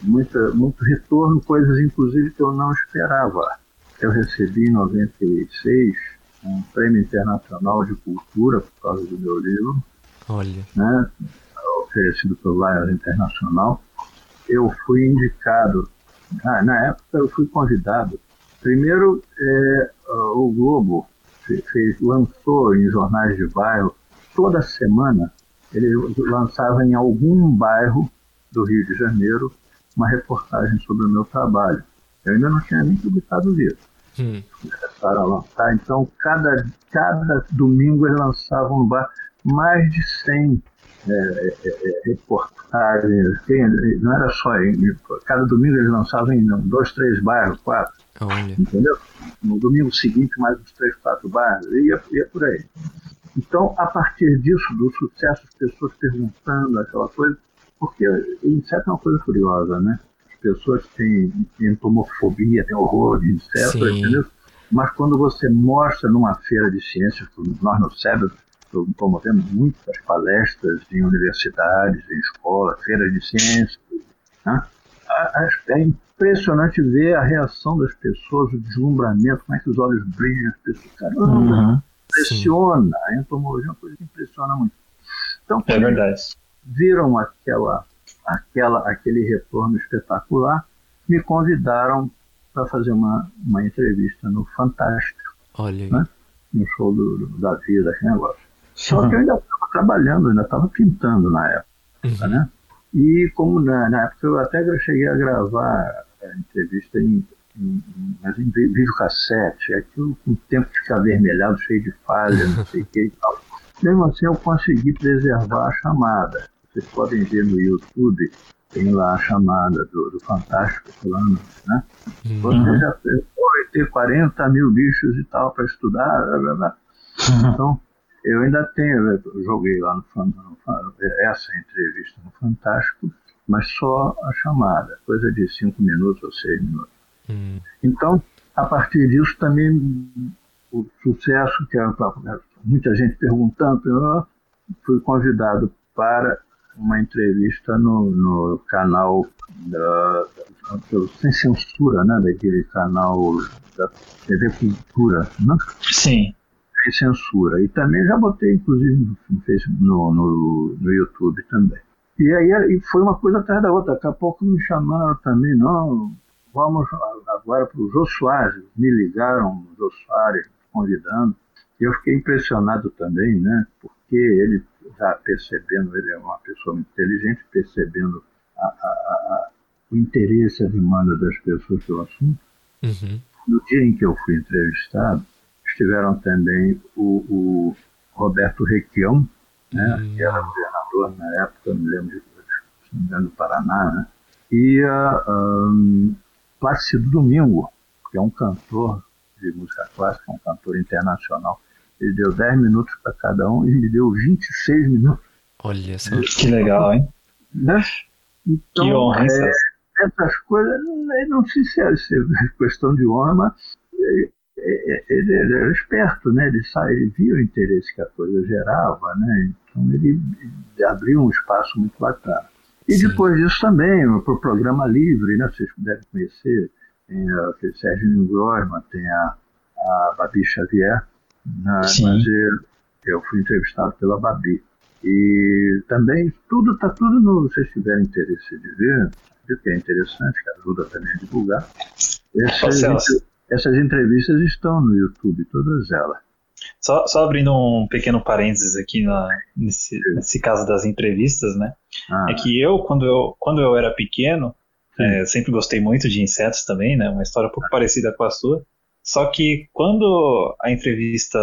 muita, muito retorno, coisas inclusive que eu não esperava. Eu recebi em 96 um prêmio internacional de cultura por causa do meu livro, Olha. né, oferecido pelo Lions Internacional. Eu fui indicado, ah, na época eu fui convidado. Primeiro, eh, o Globo fe- fez, lançou em jornais de bairro, toda semana, ele lançava em algum bairro do Rio de Janeiro uma reportagem sobre o meu trabalho. Eu ainda não tinha nem publicado o livro Hum. começaram a lançar. Então, cada, cada domingo eles lançavam no bar mais de 100 é, é, é, reportagens. Tem- Não era só em. Cada domingo eles lançavam em dois, três bairros, quatro, Olha. entendeu? No domingo seguinte, mais uns três, quatro bairros, e ia, ia por aí. Então, a partir disso, do sucesso, as pessoas perguntando aquela coisa, porque inseto é uma coisa curiosa, né? As pessoas têm entomofobia, têm horror de insetos, Sim. entendeu? mas quando você mostra numa feira de ciências, nós no SEBRA promovemos muitas palestras em universidades, em escolas, feiras de ciências, né? é impressionante ver a reação das pessoas, o deslumbramento, como é que os olhos brilham, as pessoas, caramba, uhum. impressiona, a entomologia é uma coisa que impressiona muito. Então, é verdade. viram aquela, aquela, aquele retorno espetacular, me convidaram para fazer uma, uma entrevista no Fantástico. Olha aí. Né? No show do, do, da vida, aquele negócio. Só uhum. que eu ainda estava trabalhando, ainda estava pintando na época, uhum. né? E como na, na, época eu até cheguei a gravar a entrevista em, em, mas em videocassete, aquilo com o tempo fica avermelhado, cheio de falha, não sei o que e tal. Mesmo assim eu consegui preservar a chamada. Vocês podem ver no YouTube, tem lá a chamada do, do Fantástico falando, né? Uhum. Você já pode ter 40 mil bichos e tal para estudar, blá, blá. Uhum. Então, eu ainda tenho, eu joguei lá no, no, essa entrevista no Fantástico, mas só a chamada, coisa de cinco minutos ou seis minutos. Uhum. Então, a partir disso também o sucesso, que era muita gente perguntando, eu fui convidado para uma entrevista no, no canal da, da, sem censura, né, daquele canal da TV Cultura, né? Sim. Sem censura. E também já botei, inclusive, no, no, no, no YouTube também. E aí e foi uma coisa atrás da outra. Daqui a pouco me chamaram também, não, vamos agora para o Jô Soares. Me ligaram, o Jô Soares, convidando. E eu fiquei impressionado também, né? Porque ele já percebendo, ele é uma pessoa muito inteligente, percebendo a, a, a, o interesse, a demanda das pessoas pelo assunto. Uhum. No dia em que eu fui entrevistado, estiveram também o, o Roberto Requião, né, uhum. que era governador na época, me lembro de, se não me engano, do Paraná, né, e uh, um, Plácido Domingo, que é um cantor de música clássica, um cantor internacional. Ele deu 10 minutos para cada um e me deu 26 minutos. Olha só. Que legal, hein? Né? Então, que honra, é, essas coisas, não sei se é, se é questão de honra, mas ele, ele, ele era esperto, né? Ele, sabe, ele via o interesse que a coisa gerava, né? Então ele, ele abriu um espaço muito bacana. E Sim. depois disso também, para o programa livre, né? Vocês devem conhecer, tem o Sérgio Grossman, tem a, a Babi Xavier, né? mas eu, fui entrevistado pela Babi. E também tudo está tudo no. Se vocês tiverem interesse de ver, que é interessante, que ajuda também a divulgar. Essas, essas entrevistas estão no YouTube, todas elas. Só, só abrindo um pequeno parênteses aqui na, nesse, nesse caso das entrevistas, né? Ah. É que eu quando, eu, quando eu era pequeno, é, sempre gostei muito de insetos também, né? Uma história um pouco ah. parecida com a sua. Só que quando a entrevista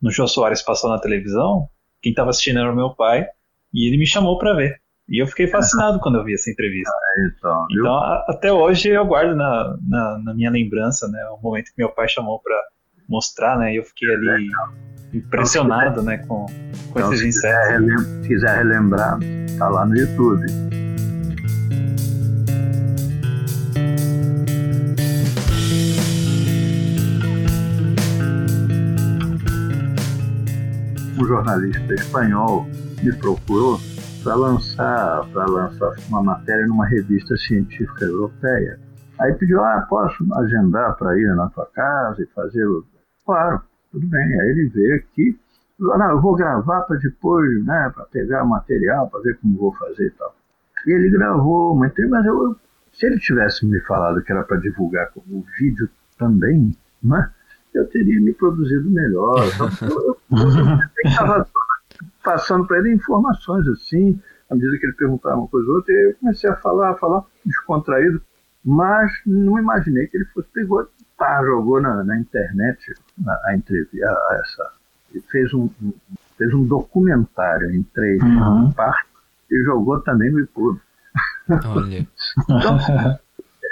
no Jô Soares passou na televisão, quem estava assistindo era o meu pai, e ele me chamou para ver. E eu fiquei fascinado quando eu vi essa entrevista. Ah, então, então a, até hoje eu guardo na, na, na, minha lembrança, né, o momento que meu pai chamou para mostrar, né, e eu fiquei ali impressionado, né, com, com então, esses insetos. Se quiser relembrar, tá lá no YouTube. Um jornalista espanhol me procurou para lançar, para lançar uma matéria numa revista científica europeia. Aí pediu, ah, posso agendar para ir na tua casa e fazer. Claro, tudo bem. Aí ele veio aqui, falou, não, eu vou gravar para depois, né, para pegar material, para ver como vou fazer e tal. E ele gravou uma mas eu, se ele tivesse me falado que era para divulgar como vídeo também, né? Eu teria me produzido melhor. eu, estava passando para ele informações assim, à medida que ele perguntava uma coisa ou outra, eu comecei a falar, a falar descontraído, mas não imaginei que ele fosse pegou, tá, jogou na, na internet a, a entrevista, essa, fez um, um, fez um documentário em três uhum. partes e jogou também no YouTube. Olha. então,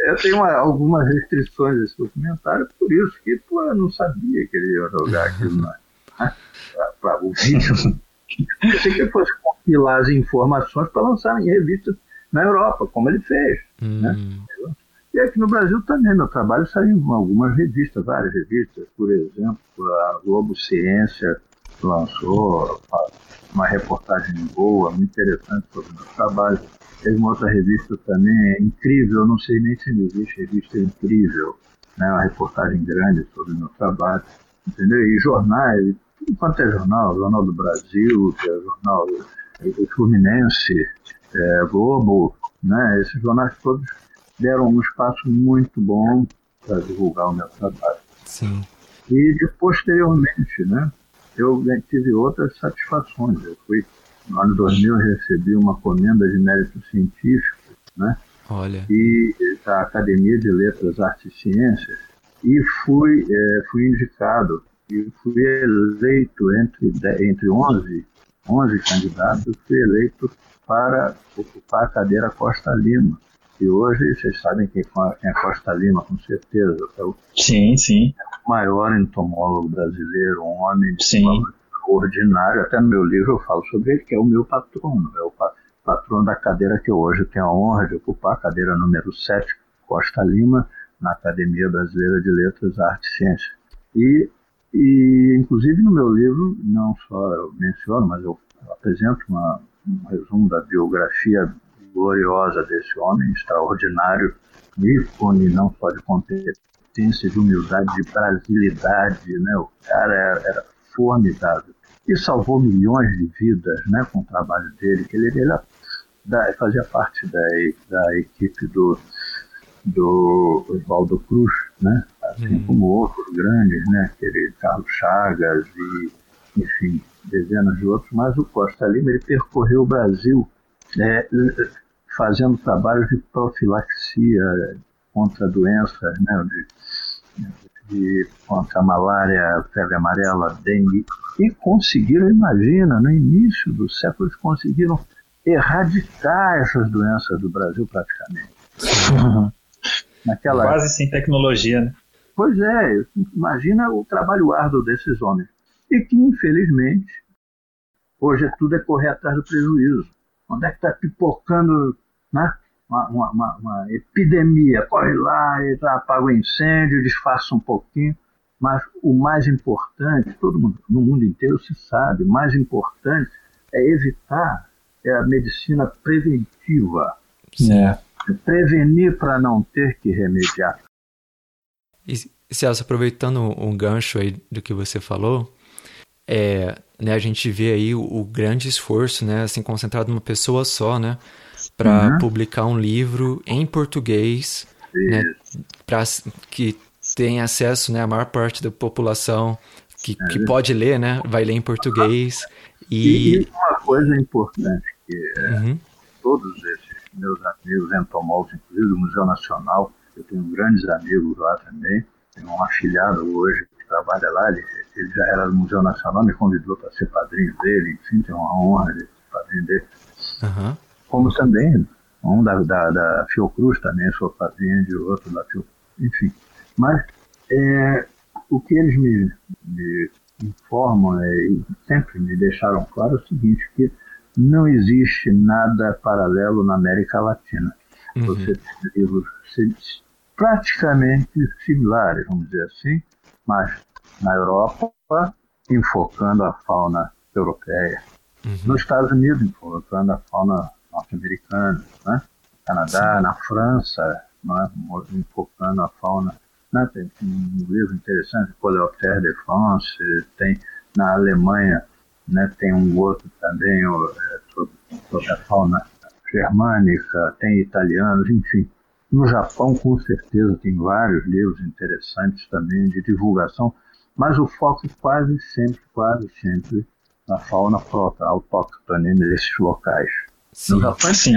eu tenho uma, algumas restrições desse documentário, por isso que pô, eu não sabia que ele ia jogar aquilo né, para o vídeo. Eu pensei que ele fosse compilar as informações para lançar em revistas na Europa, como ele fez. Né? Hum. Né? E aqui no Brasil também, meu trabalho saiu em algumas revistas, várias revistas, por exemplo, a Globo Ciência lançou uma reportagem boa, muito interessante sobre o meu trabalho. Teve uma outra revista também, é incrível, eu não sei nem se existe revista incrível, né, uma reportagem grande sobre o meu trabalho, entendeu? E jornais, tudo quanto é jornal, Jornal do Brasil, é Jornal do Fluminense, é, Globo, né, esses jornais todos deram um espaço muito bom para divulgar o meu trabalho. Sim. E de, posteriormente, né, eu tive outras satisfações. Eu fui, no ano 2000, eu recebi uma comenda de mérito científico, né, Olha. e da Academia de Letras, Artes e Ciências, e fui, é, fui indicado e fui eleito entre, entre 11, 11 candidatos, fui eleito para ocupar a cadeira Costa Lima. E hoje vocês sabem quem é Costa Lima, com certeza. É o sim, sim. maior entomólogo brasileiro, um homem de sim. ordinário. Até no meu livro eu falo sobre ele, que é o meu patrono, é o patrono da cadeira que eu hoje tenho a honra de ocupar, a cadeira número 7, Costa Lima, na Academia Brasileira de Letras, Arte e Ciência. E, e, inclusive, no meu livro, não só eu menciono, mas eu apresento uma, um resumo da biografia gloriosa desse homem extraordinário, ícone não só de competência, de humildade, de brasilidade, né? O cara era, era formidável e salvou milhões de vidas, né? Com o trabalho dele, que ele, ele da, fazia parte da, da equipe do do Oswaldo Cruz, né? Assim Uhum. como outros grandes, né? Aquele Carlos Chagas e, enfim, dezenas de outros. Mas o Costa Lima ele percorreu o Brasil é, fazendo trabalhos de profilaxia contra doenças, né? De, de, contra a malária, febre amarela, dengue. E conseguiram, imagina, no início do século, eles conseguiram erradicar essas doenças do Brasil praticamente. Naquela Quase sem tecnologia, né? Pois é, imagina o trabalho árduo desses homens. E que, infelizmente, hoje tudo é correr atrás do prejuízo. Onde é que está pipocando né? uma, uma, uma, uma, epidemia? Corre lá e apaga o incêndio, disfarça um pouquinho. Mas o mais importante, todo mundo no mundo inteiro se sabe, o mais importante é evitar é a medicina preventiva. É. Prevenir para não ter que remediar. E, Celso, aproveitando um gancho aí do que você falou, é, né, a gente vê aí o, o, grande esforço, né, assim, concentrado numa pessoa só, né, para uhum. publicar um livro em português, né, para que tenha acesso, né, a maior parte da população que, é que pode ler, né, vai ler em português. E, e uma coisa importante que uhum. todos esses meus amigos entomólogos, inclusive do Museu Nacional, eu tenho grandes amigos lá também. Tenho um afilhado hoje que trabalha lá, ele, ele já era do Museu Nacional, me convidou para ser padrinho dele, enfim, tenho uma honra de ser padrinho dele. Uhum. Como também um da, da, da Fiocruz também, sou de outro da Fiocruz, enfim. Mas é, o que eles me, me informam é, e sempre me deixaram claro é o seguinte, que não existe nada paralelo na América Latina. Uhum. Você tem livros praticamente similares, vamos dizer assim, mas na Europa, enfocando a fauna europeia. Uhum. Nos Estados Unidos, enfocando a fauna norte-americana. Né? Canadá, Sim. na França, né? enfocando a fauna. Né? Tem um livro interessante, Coleoptère de France, tem na Alemanha, né? tem um outro também sobre, sobre a fauna germânica, tem italianos, enfim. No Japão, com certeza, tem vários livros interessantes também de divulgação, mas o foco quase sempre, quase sempre na fauna própria, autóctone nesses locais. Sim. No Japão, sim.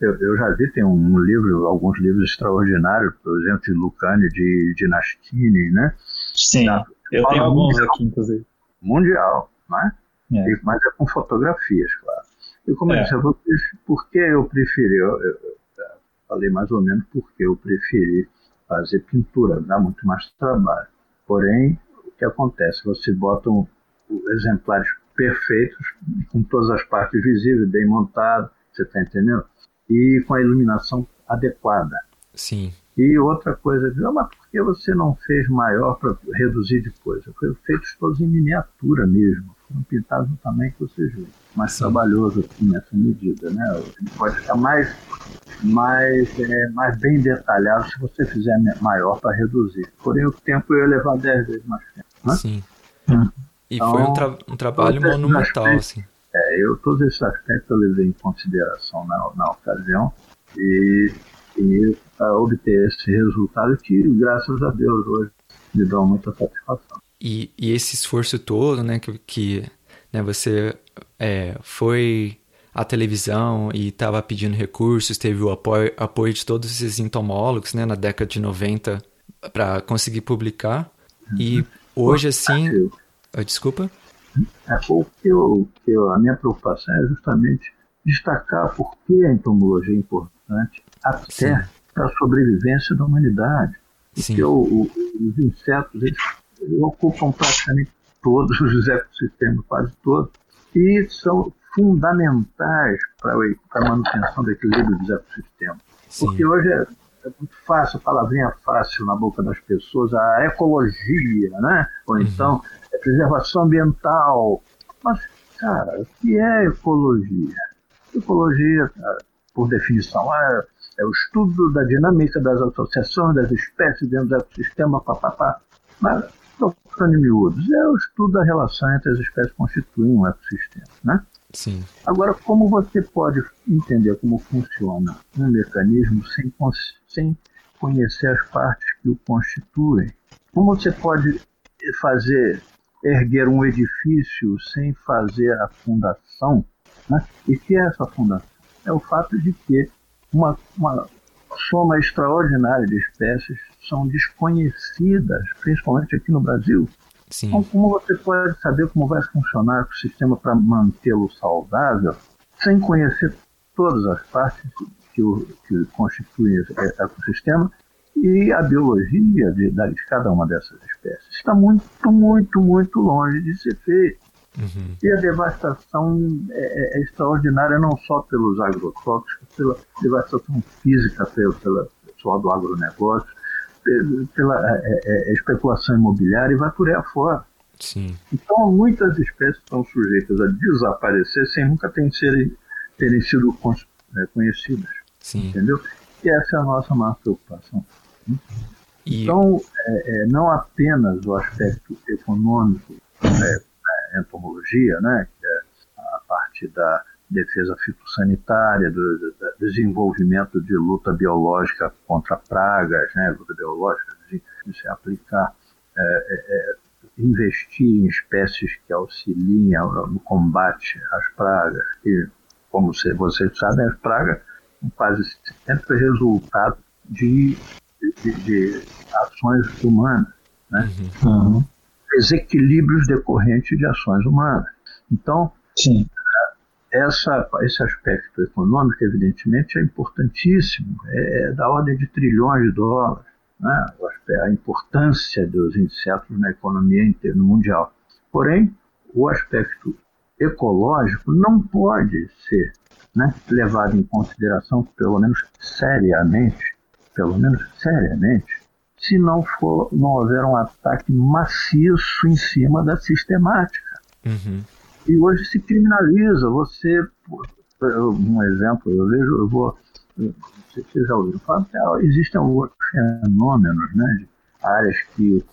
Eu, eu, já vi, tem um livro, alguns livros extraordinários, por exemplo, de Lucani, de, de Nastini, né? Sim, Na, eu tenho alguns mundial, aqui, inclusive. Mundial, né? É. E, mas é com fotografias, claro. E como é. eu disse a vocês, por que eu preferi, eu, eu, eu, falei mais ou menos porque eu preferi fazer pintura, dá muito mais trabalho. Porém, o que acontece? Você bota um, exemplares perfeitos, com todas as partes visíveis, bem montado, você está entendendo? E com a iluminação adequada. Sim. E outra coisa, ah, mas por que você não fez maior para reduzir de coisa? Foi feito todos em miniatura mesmo, foram pintados no tamanho que vocês veem. Mais trabalhoso aqui nessa medida, né? Ele pode ficar mais, mais, é, mais bem detalhado se você fizer maior para reduzir. Porém, o tempo ia levar 10 vezes mais tempo. Né? Sim. Hum. E então, foi um, tra um trabalho monumental, aspectos, assim. É, eu, todos esses aspectos eu levei em consideração na, na ocasião e, e obter esse resultado que, graças a Deus, hoje me dá muita satisfação. E, e esse esforço todo, né, que, que né, você é, foi à televisão e estava pedindo recursos, teve o apoio, apoio de todos esses entomólogos, né, na década de 90 para conseguir publicar. Uhum. E hoje, assim, desculpa? É, o que eu, que eu, a minha preocupação é justamente destacar por que a entomologia é importante até para a sobrevivência da humanidade. Sim. Porque o, o, os insetos eles, ocupam praticamente todos os ecossistemas, quase todos, e são fundamentais para a manutenção do equilíbrio dos ecossistemas. Sim. Porque hoje é, é muito fácil, a palavrinha fácil na boca das pessoas, a ecologia, né? Ou uhum. É preservação ambiental. Mas, cara, o que é ecologia? Ecologia, por definição, é, é o estudo da dinâmica das associações das espécies dentro do ecossistema, papapá. Mas, trocando em miúdos, é o estudo da relação entre as espécies que constituem um ecossistema, né? Sim. Agora, como você pode entender como funciona um mecanismo sem, sem conhecer as partes que o constituem? Como você pode fazer erguer um edifício sem fazer a fundação. Né? E que é essa fundação? É o fato de que uma, uma soma extraordinária de espécies são desconhecidas, principalmente aqui no Brasil. Sim. Então, como você pode saber como vai funcionar o sistema para mantê-lo saudável sem conhecer todas as partes que, o, que constituem o ecossistema e a biologia de, de, cada uma dessas espécies está muito, muito, muito longe de ser feita. Uhum. E a devastação é, é, é, extraordinária não só pelos agrotóxicos, pela devastação física pelo, pela pessoal do agronegócio, pela é, é, é, especulação imobiliária e vai por aí afora. Sim. Então, muitas espécies estão sujeitas a desaparecer sem nunca terem, serem, terem sido conhecidas. Sim. Entendeu? E essa é a nossa maior preocupação. Então, é, é, não apenas o aspecto econômico né, da entomologia, né, que é a parte da defesa fitossanitária, do, do, desenvolvimento de luta biológica contra pragas, né, luta biológica, de, de se aplicar, é, é, é investir em espécies que auxiliem no combate às pragas, que, como vocês sabem, as pragas quase sempre resultado de de, de ações humanas, né? Uhum. desequilíbrios decorrentes de ações humanas. Então, Sim. Essa, esse aspecto econômico, evidentemente, é importantíssimo, é, é da ordem de trilhões de dólares, né? a importância dos insetos na economia inteira, no mundial. Porém, o aspecto ecológico não pode ser né, levado em consideração, pelo menos seriamente, pelo menos seriamente, se não, for, não houver um ataque maciço em cima da sistemática. Uhum. E hoje se criminaliza. Você, um exemplo, eu vejo, eu vou, vocês já ouviram falar, existem alguns fenômenos, né, de áreas que,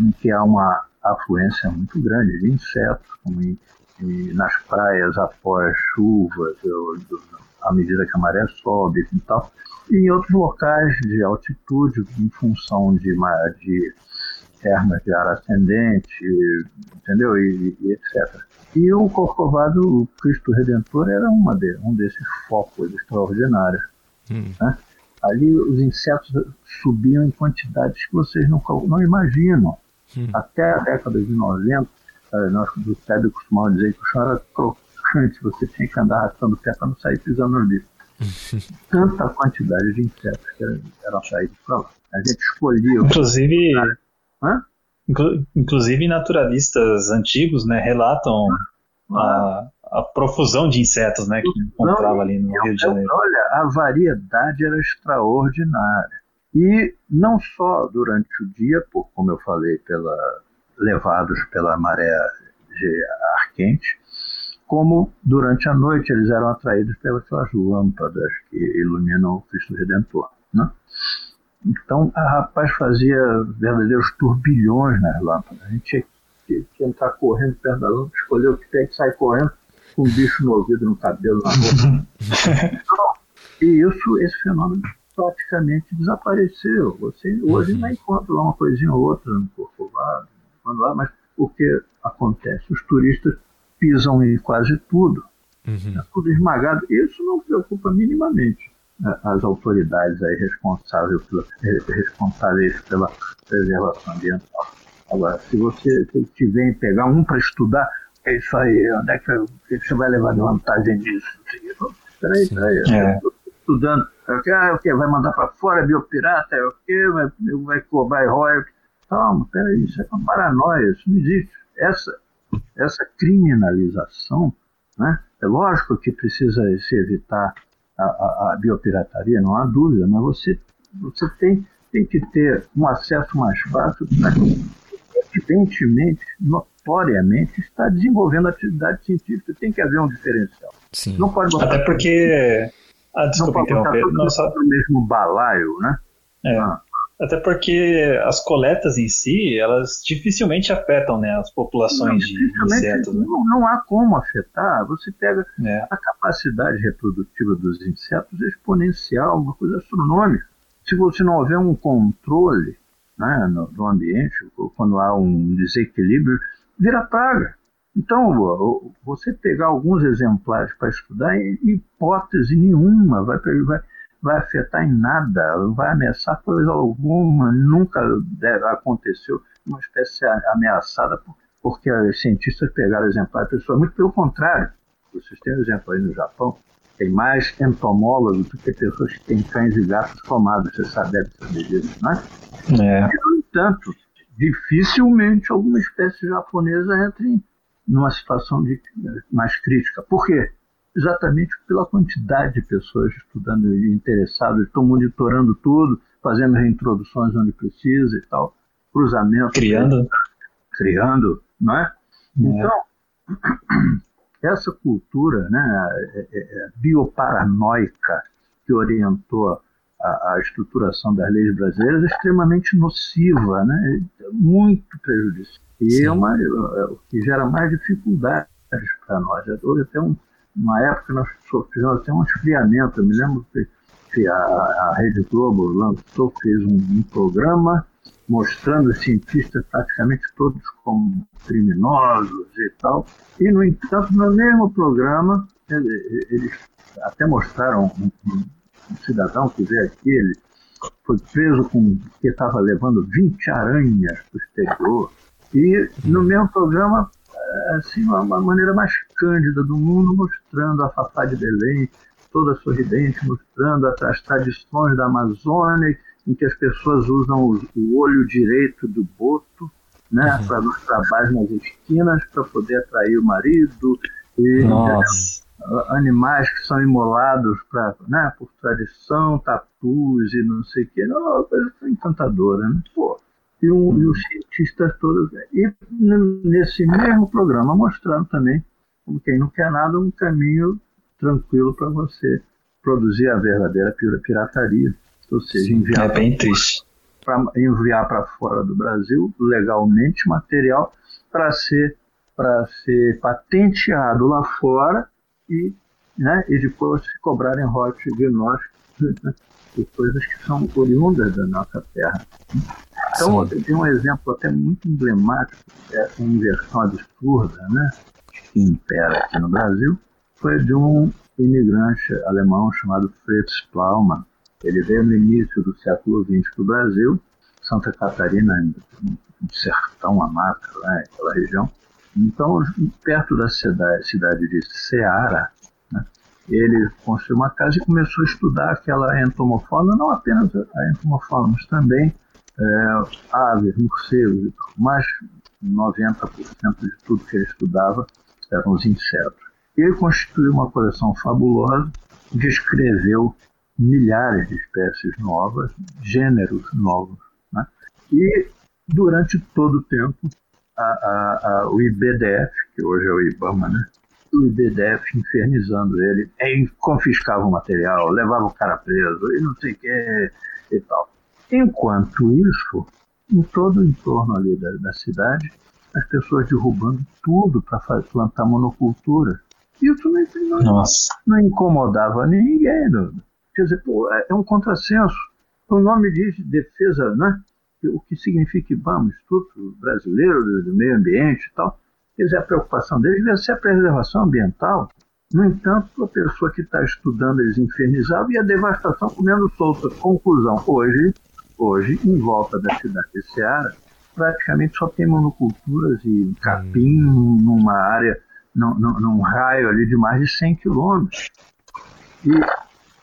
em que há uma afluência muito grande de insetos, como em, em, nas praias após chuvas, à medida que a maré sobe e tal em outros locais de altitude, em função de, de termas de ar ascendente, entendeu? E, e, etc. E o Corcovado, o Cristo Redentor, era uma de, um desses focos extraordinários. Hum. Né? Ali os insetos subiam em quantidades que vocês não, não imaginam. Hum. Até a década de 90, eh, nós do SEB costumávamos dizer que o chão era crocante, você tinha que andar arrastando o pé para não sair pisando no bico. tanta quantidade de insetos que eram saídos para lá. A gente escolhia. Inclusive. Hã? Inclusive naturalistas antigos né, relatam a, a profusão de insetos né, que encontrava ali no Rio de Janeiro. Olha, a variedade era extraordinária. E não só durante o dia, por, como eu falei, pela, levados pela maré de ar quente, como durante a noite eles eram atraídos pelas lâmpadas que iluminam o Cristo Redentor. Né? Então, a rapaz fazia verdadeiros turbilhões nas lâmpadas. A gente tinha que, que entrar correndo perto da lâmpada, escolher o que tem que sair correndo com um bicho no ouvido, no cabelo, na roupa. então, e isso, esse fenômeno praticamente desapareceu. Você hoje uhum. não encontra lá uma coisinha ou outra no Corcovado, mas o que acontece? Os turistas pisam em quase tudo, uhum. é tudo esmagado. Isso não preocupa minimamente né, as autoridades aí responsáveis pela, responsáveis pela preservação ambiental. Agora, se você se tiver em pegar um para estudar, é isso aí, onde é que você vai levar de vantagem disso? Peraí, peraí, é. estou estudando. É o que, ah, é o que? Vai mandar para fora biopirata? É o que? Vai, vai cobrar royalties? Calma, peraí, isso é uma paranoia, isso não existe. Essa, essa criminalização, né? é lógico que precisa se evitar a, a, a biopirataria, não há dúvida, mas você, você tem, tem que ter um acesso mais fácil para evidentemente, notoriamente, está desenvolvendo atividade científica. Tem que haver um diferencial. Sim. Não pode botar Até porque. Ah, desculpa não pode botar tudo Nossa... no mesmo balaio, né? É. Ah. Até porque as coletas em si, elas dificilmente afetam né, as populações não, de insetos. Né? Não, não, há como afetar. Você pega é. a capacidade reprodutiva dos insetos é exponencial, uma coisa astronômica. Se você não houver um controle né, no, no ambiente, quando há um desequilíbrio, vira praga. Então, você pegar alguns exemplares para estudar, em hipótese nenhuma vai, vai, vai afetar em nada, vai ameaçar coisa alguma, nunca aconteceu uma espécie ameaçada porque os cientistas pegaram exemplares de pessoas, muito pelo contrário. Vocês têm um exemplo aí no Japão, tem mais entomólogos do que pessoas que têm cães e gatos tomados, você sabe, deve saber disso, né? É. E, no entanto, dificilmente alguma espécie japonesa entre numa situação de, mais crítica. Por quê? Exatamente pela quantidade de pessoas estudando e interessadas, estão monitorando tudo, fazendo reintroduções onde precisa e tal, cruzamento. Criando. Criando, não é? é. Então, essa cultura né, é, é, é bioparanoica que orientou a, a, estruturação das leis brasileiras é extremamente nociva, né, muito prejudicial. E é uma, o que gera mais dificuldades para nós. Houve até um, uma época nós sofremos até um esfriamento. Eu me lembro que a, a Rede Globo lançou, fez um, um programa mostrando os cientistas praticamente todos como criminosos e tal. E, no entanto, no mesmo programa, eles até mostraram um, um, cidadão que veio aqui, ele foi preso com que estava levando 20 aranhas para o exterior. E no mesmo programa, assim, uma maneira mais cândida do mundo, mostrando a Fafá de Belém, toda sorridente, mostrando as tradições da Amazônia em que as pessoas usam o, olho direito do boto né, uhum. para nos trabalhos nas esquinas para poder atrair o marido e Nossa. animais que são imolados para né, por tradição, tatus e não sei o que, é uma coisa encantadora, né? Pô. E, um, e os cientistas todos. E nesse mesmo programa mostrando também, como quem não quer nada, um caminho tranquilo para você produzir a verdadeira pirataria ou seja, enviar é bem triste. Para enviar para fora do Brasil legalmente material para ser para ser patenteado lá fora e, né, e depois se cobrarem royalties de nós de coisas que são oriundas da nossa terra. Então, Sim. tem um exemplo até muito emblemático dessa inversão absurda né, que impera aqui no Brasil, foi de um imigrante alemão chamado Fritz Plaumann, ele veio no início do século XX para o Brasil, Santa Catarina, um sertão, a mata, lá, aquela região. Então, perto da cidade, cidade de Ceará, né, ele construiu uma casa e começou a estudar aquela entomofauna, não apenas a entomofauna, mas também é, aves, morcegos, mas 90% de tudo que ele estudava eram os insetos. Ele constituiu uma coleção fabulosa, descreveu milhares de espécies novas, gêneros novos. Né? E durante todo o tempo, a, a, a, o IBDF, que hoje é o IBAMA, né? O IBDF infernizando ele, e confiscava o material, levava o cara preso e não sei o que e tal. Enquanto isso, em todo o entorno ali da, da cidade, as pessoas derrubando tudo para plantar monocultura. Isso não, não, não incomodava ninguém. Não. Quer dizer, pô, é, é um contrassenso. O nome diz defesa, né? O que significa IBAMA, Instituto Brasileiro do Meio Ambiente e tal. Quer dizer, a preocupação deles deve ser a preservação ambiental. No entanto, a pessoa que está estudando eles infernizavam e a devastação comendo solta. Conclusão, hoje, hoje, em volta da cidade de Ceará, praticamente só tem monoculturas e capim hum. numa área, num, num, num, raio ali de mais de 100 quilômetros. E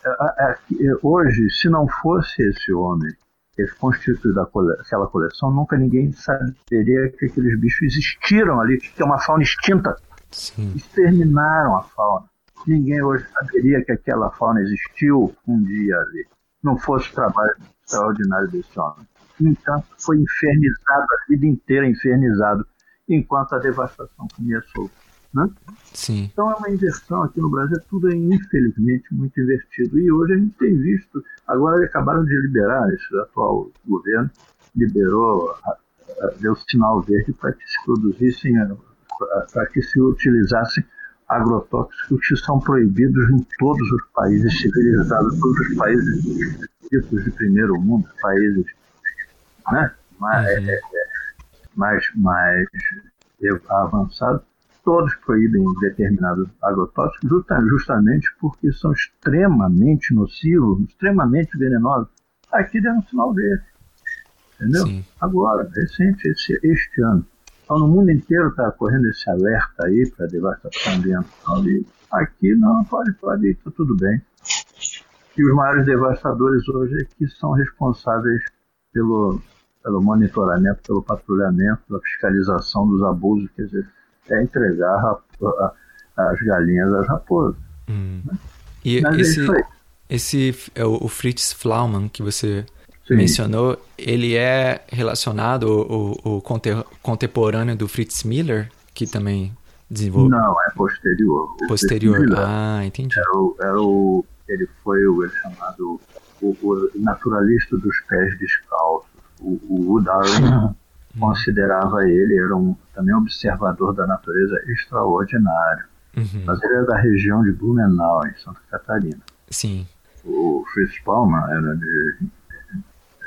a, a, hoje, se não fosse esse homem ter constituído aquela coleção, nunca ninguém saberia que aqueles bichos existiram ali, que é uma fauna extinta. Sim. Exterminaram a fauna. Ninguém hoje saberia que aquela fauna existiu um dia ali. Não fosse o trabalho extraordinário desse homem. Entanto, foi infernizado a vida inteira, infernizado, enquanto a devastação solta. Né? Sim. Então é uma inversão aqui no Brasil, tudo é infelizmente muito invertido. E hoje a gente tem visto, agora acabaram de liberar, esse atual governo liberou, deu sinal verde para que se produzissem, para que se utilizassem agrotóxicos que são proibidos em todos os países civilizados, todos os países ditos de primeiro mundo, países né? mais, uhum. mais, mais avançados todos proíbem determinados agrotóxicos justamente porque são extremamente nocivos, extremamente venenosos. Aqui deu um sinal verde. Entendeu? Sim. Agora, recente, esse, este ano. Então, no mundo inteiro está correndo esse alerta aí para devastação ambiental. E aqui não, pode, pode, está tudo bem. E os maiores devastadores hoje é que são responsáveis pelo, pelo monitoramento, pelo patrulhamento, pela fiscalização dos abusos. Quer dizer, é entregar a, a, as galinhas às raposas. Hum. Né? E Mas esse, é esse é o, Fritz Flaumann que você Sim. mencionou, ele é relacionado o, o contemporâneo do Fritz Miller, que também desenvolveu? Não, é posterior. O posterior, Miller, ah, entendi. Era o, era o, ele foi o chamado o, o, naturalista dos pés descalços, o, o Darwin. considerava ele, era um, também observador da natureza extraordinário. Uhum. Mas ele era da região de Blumenau, em Santa Catarina. Sim. O Fritz Palmer era de,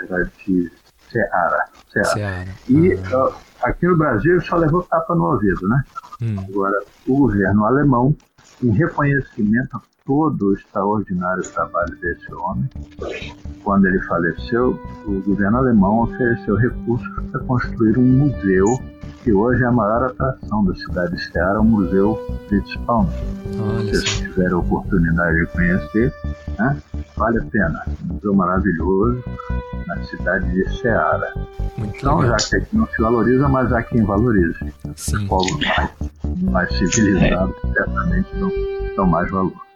era de Ceará. Ceará. Ceará. E uh, aqui no Brasil ele só levou tapa no ouvido, né? Hum. Agora, o governo alemão, em reconhecimento todo o extraordinário trabalho desse homem. Quando ele faleceu, o governo alemão ofereceu recursos para construir um museu que hoje é a maior atração da cidade de Ceará, o Museu Fritz Palmer. Se vocês tiverem a oportunidade de conhecer, né, vale a pena. Um museu maravilhoso na cidade de Ceará. Muito então, legal. já que aqui não se valoriza, mas há quem valorize. Sim. Os povos mais, mais civilizados certamente dão, dão mais valor.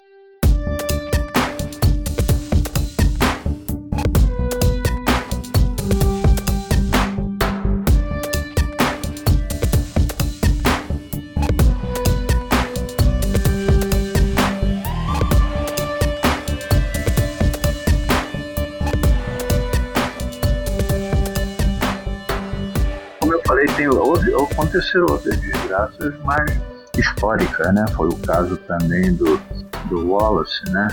Aconteceram outras desgraças mais históricas, né? Foi o caso também do, do Wallace, né?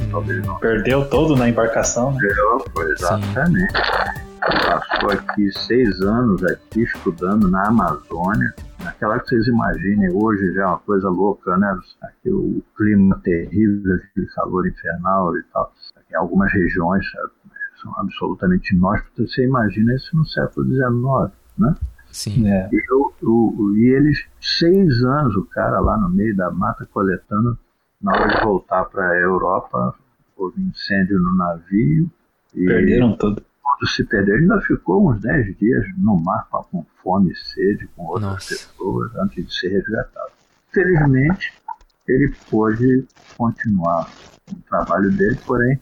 Hum. Perdeu todo na embarcação, né? Perdeu, foi exatamente. Passou aqui seis anos aqui estudando na Amazônia. Naquela que vocês imaginem, hoje já é uma coisa louca, né? Aqui, o clima terrível, aquele calor infernal e tal. Em algumas regiões são absolutamente inóspitas. Você imagina isso no século XIX, né? Sim. É. E, eu, eu, e eles, seis anos, o cara lá no meio da mata coletando, na hora de voltar para a Europa, houve incêndio no navio. E Perderam tudo. Tudo se perdeu. Ele ainda ficou uns dez dias no mar com fome e sede, com outras Nossa. pessoas, antes de ser resgatado. Felizmente, ele pôde continuar o trabalho dele, porém,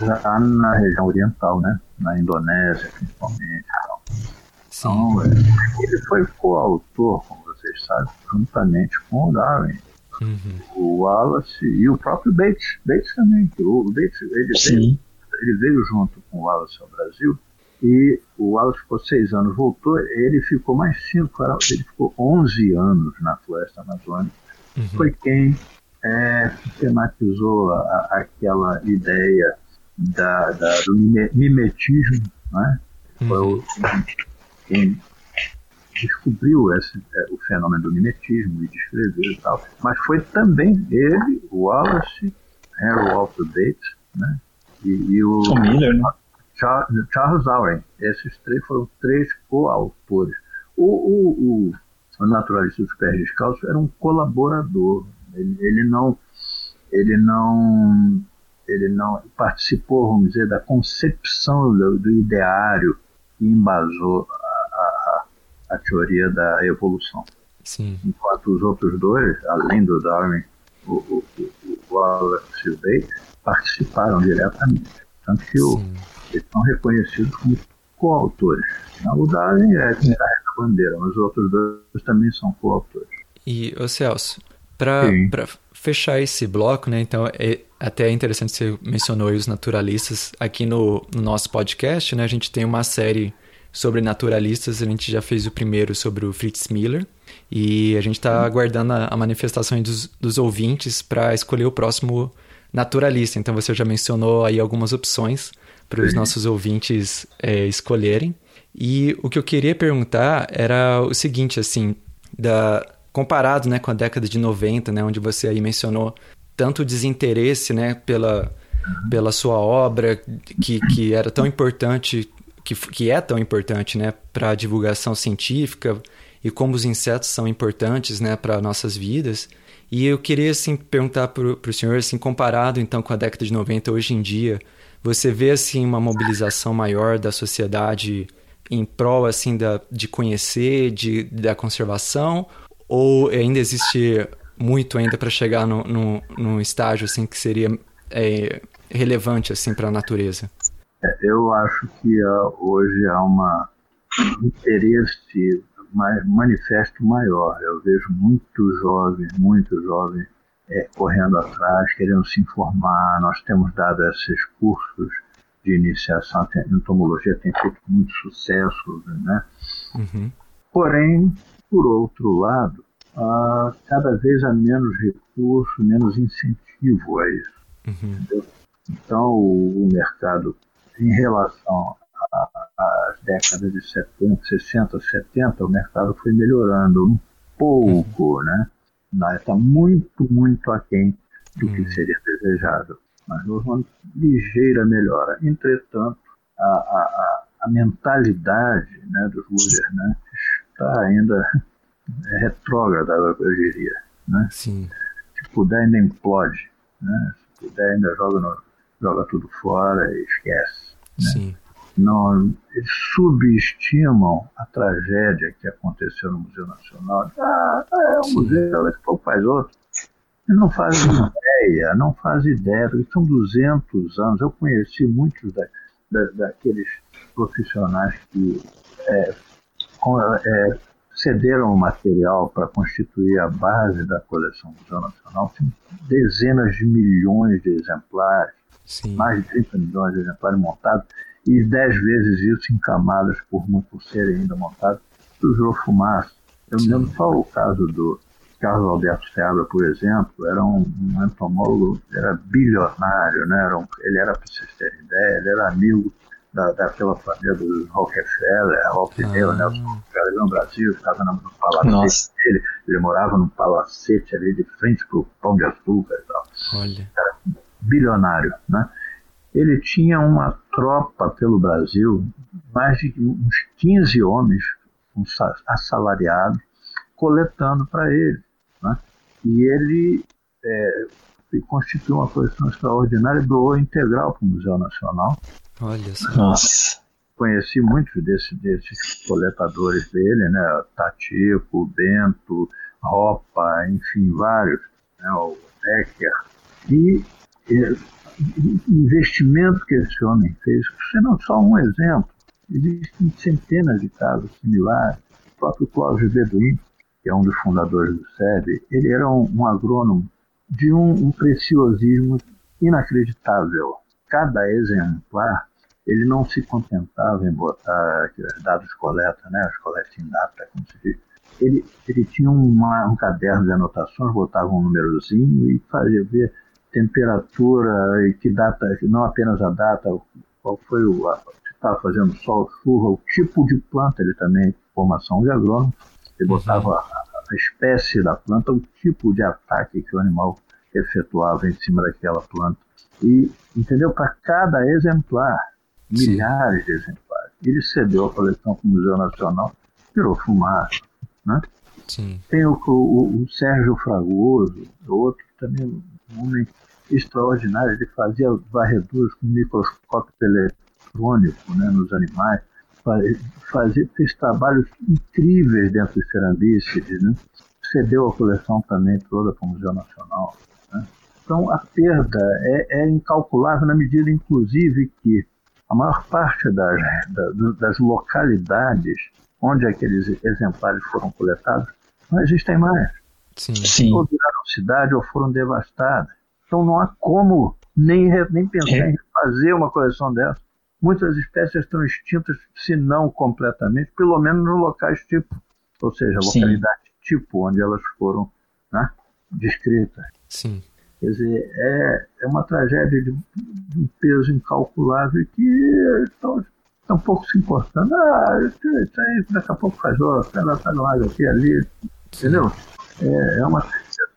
já na região oriental, né? Na Indonésia, principalmente. Sim. Então, é, ele foi coautor, como vocês sabem, juntamente com o Darwin. Uhum. O Wallace e o próprio Bates. Bates também. O Bates, ele veio, ele veio junto com o Wallace ao Brasil e o Wallace ficou seis anos, voltou, ele ficou mais cinco, ele ficou 11 anos na floresta amazônica. Uhum. Foi quem é, sistematizou a- a- aquela ideia da, da- do mime- mimetismo, né? Foi o, quem descobriu esse, é, o fenômeno do mimetismo e descreveu e tal. Mas foi também ele, o Wallace, Henry Walter Bates, né? E, e o O Miller, né? Char- Charles Darwin. Esses três foram três coautores. O, o, o, o naturalista dos pés descalços era um colaborador. Ele, ele não, ele não, ele não participou, vamos dizer, da concepção do, do ideário que embasou a, teoria da evolução. Sim. Enquanto os outros dois, além do Darwin, o, o, o, o Wallace e o Bates, participaram diretamente. Tanto que o, eles são reconhecidos como coautores. O Darwin é quem carrega a bandeira, mas os outros dois também são coautores. E, ô Celso, para fechar esse bloco, né? Então, é até interessante você mencionou os naturalistas. Aqui no, no nosso podcast, né? A gente tem uma série sobre naturalistas. A gente já fez o primeiro sobre o Fritz Miller. E a gente está aguardando a, a manifestação dos, dos ouvintes para escolher o próximo naturalista. Então, você já mencionou aí algumas opções para os nossos ouvintes é, escolherem. E o que eu queria perguntar era o seguinte, assim, da, comparado né, com a década de 90, né, onde você aí mencionou tanto o desinteresse né, pela, pela sua obra, que, que era tão importante, que, que é tão importante né, para a divulgação científica, e como os insetos são importantes né, para nossas vidas. E eu queria assim, perguntar para o senhor, assim, comparado então com a década de 90, hoje em dia, você vê assim uma mobilização maior da sociedade em prol assim da, de conhecer, de, da conservação, ou ainda existe muito ainda para chegar no, no, num estágio assim que seria é, relevante assim para a natureza? Eu acho que hoje há uma, um interesse mais, manifesto maior. Eu vejo muitos jovens, muitos jovens é, correndo atrás, querendo se informar. Nós temos dado esses cursos de iniciação em entomologia, tem feito muito sucesso, né? Uhum. Porém, por outro lado, ah, cada vez há menos recurso, menos incentivo a isso. Uhum. Então, o, o mercado, em relação às décadas de 70, 60, 70, o mercado foi melhorando um pouco, né? Está muito, muito aquém do que Uhum. seria desejável. Mas houve uma ligeira melhora. Entretanto, a, a, a, a mentalidade né, dos governantes está ainda retrógrada, eu diria. Né? Sim. Se puder, ainda implode. Né? Se puder, ainda joga, no- joga tudo fora e esquece. Sim. Não, eles subestimam a tragédia que aconteceu no Museu Nacional. Ah, é um museu, daqui a pouco faz outro. Eles não fazem ideia, não fazem ideia, porque são 200 anos. Eu conheci muitos da, da- daqueles profissionais que é, com- é, cederam o material para constituir a base da coleção do Museu Nacional. Tem dezenas de milhões de exemplares Sim. mais de 30 milhões de exemplares montados e 10 vezes isso em camadas por, por serem ainda montados, sujou fumaça. Eu me lembro só o caso do Carlos Alberto Seabra, por exemplo, era um, um entomólogo, era bilionário, né? era um, ele era, para vocês terem ideia, ele era amigo da, daquela família dos Rockefeller, Rockefeller, Ah. Nelson Rockefeller no Brasil, ficava no, no palacete Nossa. dele, ele morava num palacete ali de frente para o Pão de Açúcar e tal Olha. Bilionário, né? Ele tinha uma tropa pelo Brasil, mais de uns 15 homens sa- assalariados, coletando para ele. Né? E ele é, constituiu uma coleção extraordinária e doou integral para o Museu Nacional. Olha só. Nossa. Conheci muitos desse, desses coletadores dele, né? Tatico, Bento, Ropa, enfim, vários, né? o Becker. E investimento que esse homem fez, você não só um exemplo, existem centenas de casos similares. O próprio Cláudio Beduim, que é um dos fundadores do SEB, ele era um, um agrônomo de um, um preciosismo inacreditável. Cada exemplar, ele não se contentava em botar os dados coleta, né, os coletas em data, como se diz. Ele, ele tinha uma, um caderno de anotações, botava um númerozinho e fazia ver temperatura e que data, não apenas a data, qual foi o, se estava fazendo sol, chuva, o tipo de planta, ele também, formação de agrônomo, ele uhum. botava a, a espécie da planta, o tipo de ataque que o animal efetuava em cima daquela planta. E, entendeu? Para cada exemplar, milhares Sim. de exemplares. Ele cedeu a coleção para o Museu Nacional, virou fumaça. Né? Sim. Tem o, o, o Sérgio Fragoso, outro também, um homem extraordinário, ele fazia varreduras com microscópio eletrônico né, nos animais, fazia, fez trabalhos incríveis dentro dos cerambíceres, né? cedeu a coleção também toda para o Museu Nacional. Né? Então a perda é, é, incalculável na medida, inclusive, que a maior parte das, das localidades onde aqueles exemplares foram coletados não existem mais. Sim. Sim. Ou viraram cidade ou foram devastadas. Então não há como nem, nem pensar é. em fazer uma coleção dessa. Muitas espécies estão extintas, se não completamente, pelo menos nos locais tipo, ou seja, localidade Sim. tipo, onde elas foram né, descritas. Sim. Quer dizer, é, é uma tragédia de, de um peso incalculável que estão, estão pouco se importando. Ah, isso, aí daqui a pouco faz outra, ela está lá aqui ali, entendeu? É, é uma tristeza.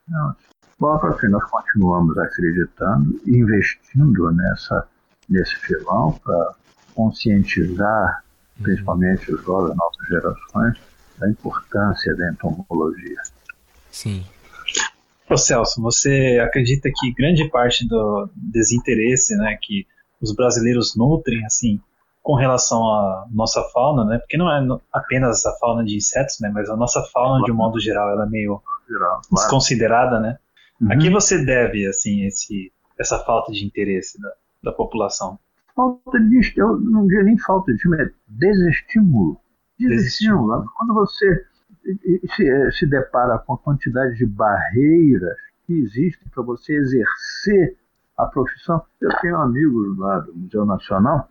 Bola para frente, nós continuamos acreditando e investindo nessa, nesse filão para conscientizar, uhum. principalmente os jovens, novas gerações, da importância da entomologia. Sim. Ô Celso, você acredita que grande parte do desinteresse né, que os brasileiros nutrem assim com relação à nossa fauna, né? Porque não é apenas a fauna de insetos, né? Mas a nossa fauna, de um modo geral, ela é meio desconsiderada, né? Uhum. A que você deve, assim, esse, essa falta de interesse da, da população? Falta de, eu não diria nem falta de é desestímulo. Desestímulo. Quando você se, eh, se depara com a quantidade de barreiras que existem para você exercer a profissão. Eu tenho amigos lá do Museu Nacional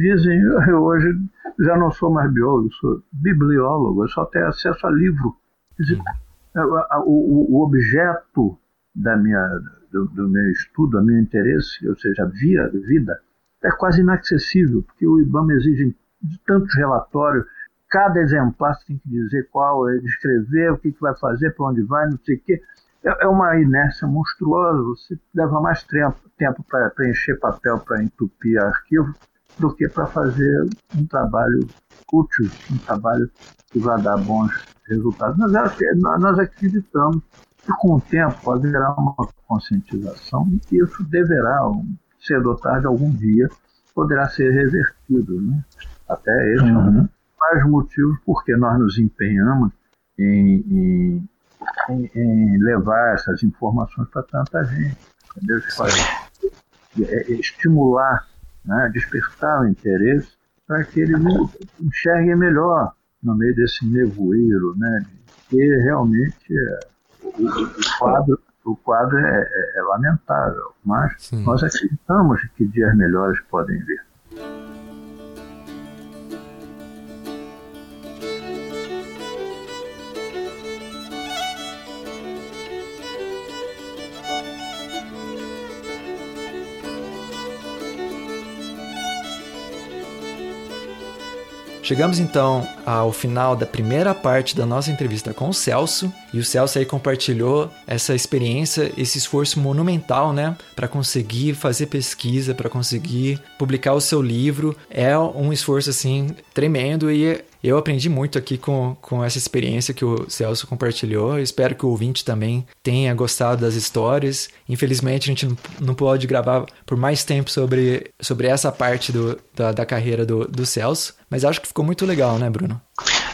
dizem, eu hoje já não sou mais biólogo, sou bibliólogo, eu só tenho acesso a livro. O, o, objeto da minha, do, do, meu estudo, do meu interesse, ou seja, a via, vida, é quase inacessível, porque o IBAMA exige tantos relatórios, cada exemplar tem que dizer qual, é, descrever o que, que vai fazer, para onde vai, não sei o quê. É, é uma inércia monstruosa, você leva mais tempo, tempo para preencher papel, para entupir arquivo, do que para fazer um trabalho útil, um trabalho que vai dar bons resultados. Mas nós acreditamos que com o tempo haverá uma conscientização e que isso deverá, cedo ou tarde, algum dia, poderá ser revertido. Né? Até esse uhum. é um mais motivos porque nós nos empenhamos em, em, em, em levar essas informações para tanta gente. Entendeu? É, estimular né, despertar o interesse para que eles enxerguem melhor no meio desse nevoeiro, né, que realmente é, o, o, quadro, o quadro é, é, é lamentável, mas Sim. nós acreditamos que dias melhores podem vir. Chegamos então ao final da primeira parte da nossa entrevista com o Celso, e o Celso aí compartilhou essa experiência, esse esforço monumental, né, para conseguir fazer pesquisa, para conseguir publicar o seu livro. É um esforço assim tremendo e eu aprendi muito aqui com, com essa experiência que o Celso compartilhou. Espero que o ouvinte também tenha gostado das histórias. Infelizmente, a gente não pode gravar por mais tempo sobre, sobre essa parte do, da, da carreira do, do Celso, mas acho que ficou muito legal, né, Bruno?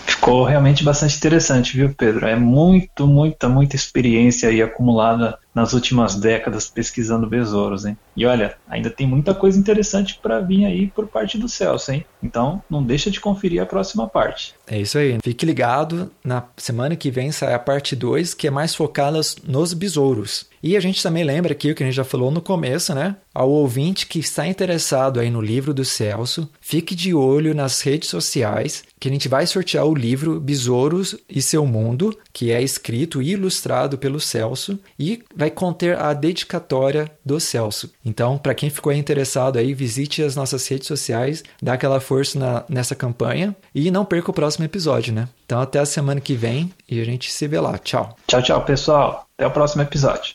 Ficou realmente bastante interessante, viu, Pedro? É muito, muita, muita experiência aí acumulada nas últimas décadas pesquisando besouros, hein? E olha, ainda tem muita coisa interessante para vir aí por parte do Celso, hein? Então, não deixa de conferir a próxima parte. É isso aí. Fique ligado, na semana que vem sai a parte 2, que é mais focada nos besouros. E a gente também lembra aqui o que a gente já falou no começo, né? Ao ouvinte que está interessado aí no livro do Celso, fique de olho nas redes sociais, que a gente vai sortear o livro Besouros e Seu Mundo, que é escrito e ilustrado pelo Celso e vai conter a dedicatória do Celso. Então, para quem ficou interessado aí, visite as nossas redes sociais, dá aquela força na, nessa campanha e não perca o próximo episódio, né? Então, até a semana que vem e a gente se vê lá. Tchau. Tchau, tchau, pessoal. Até o próximo episódio.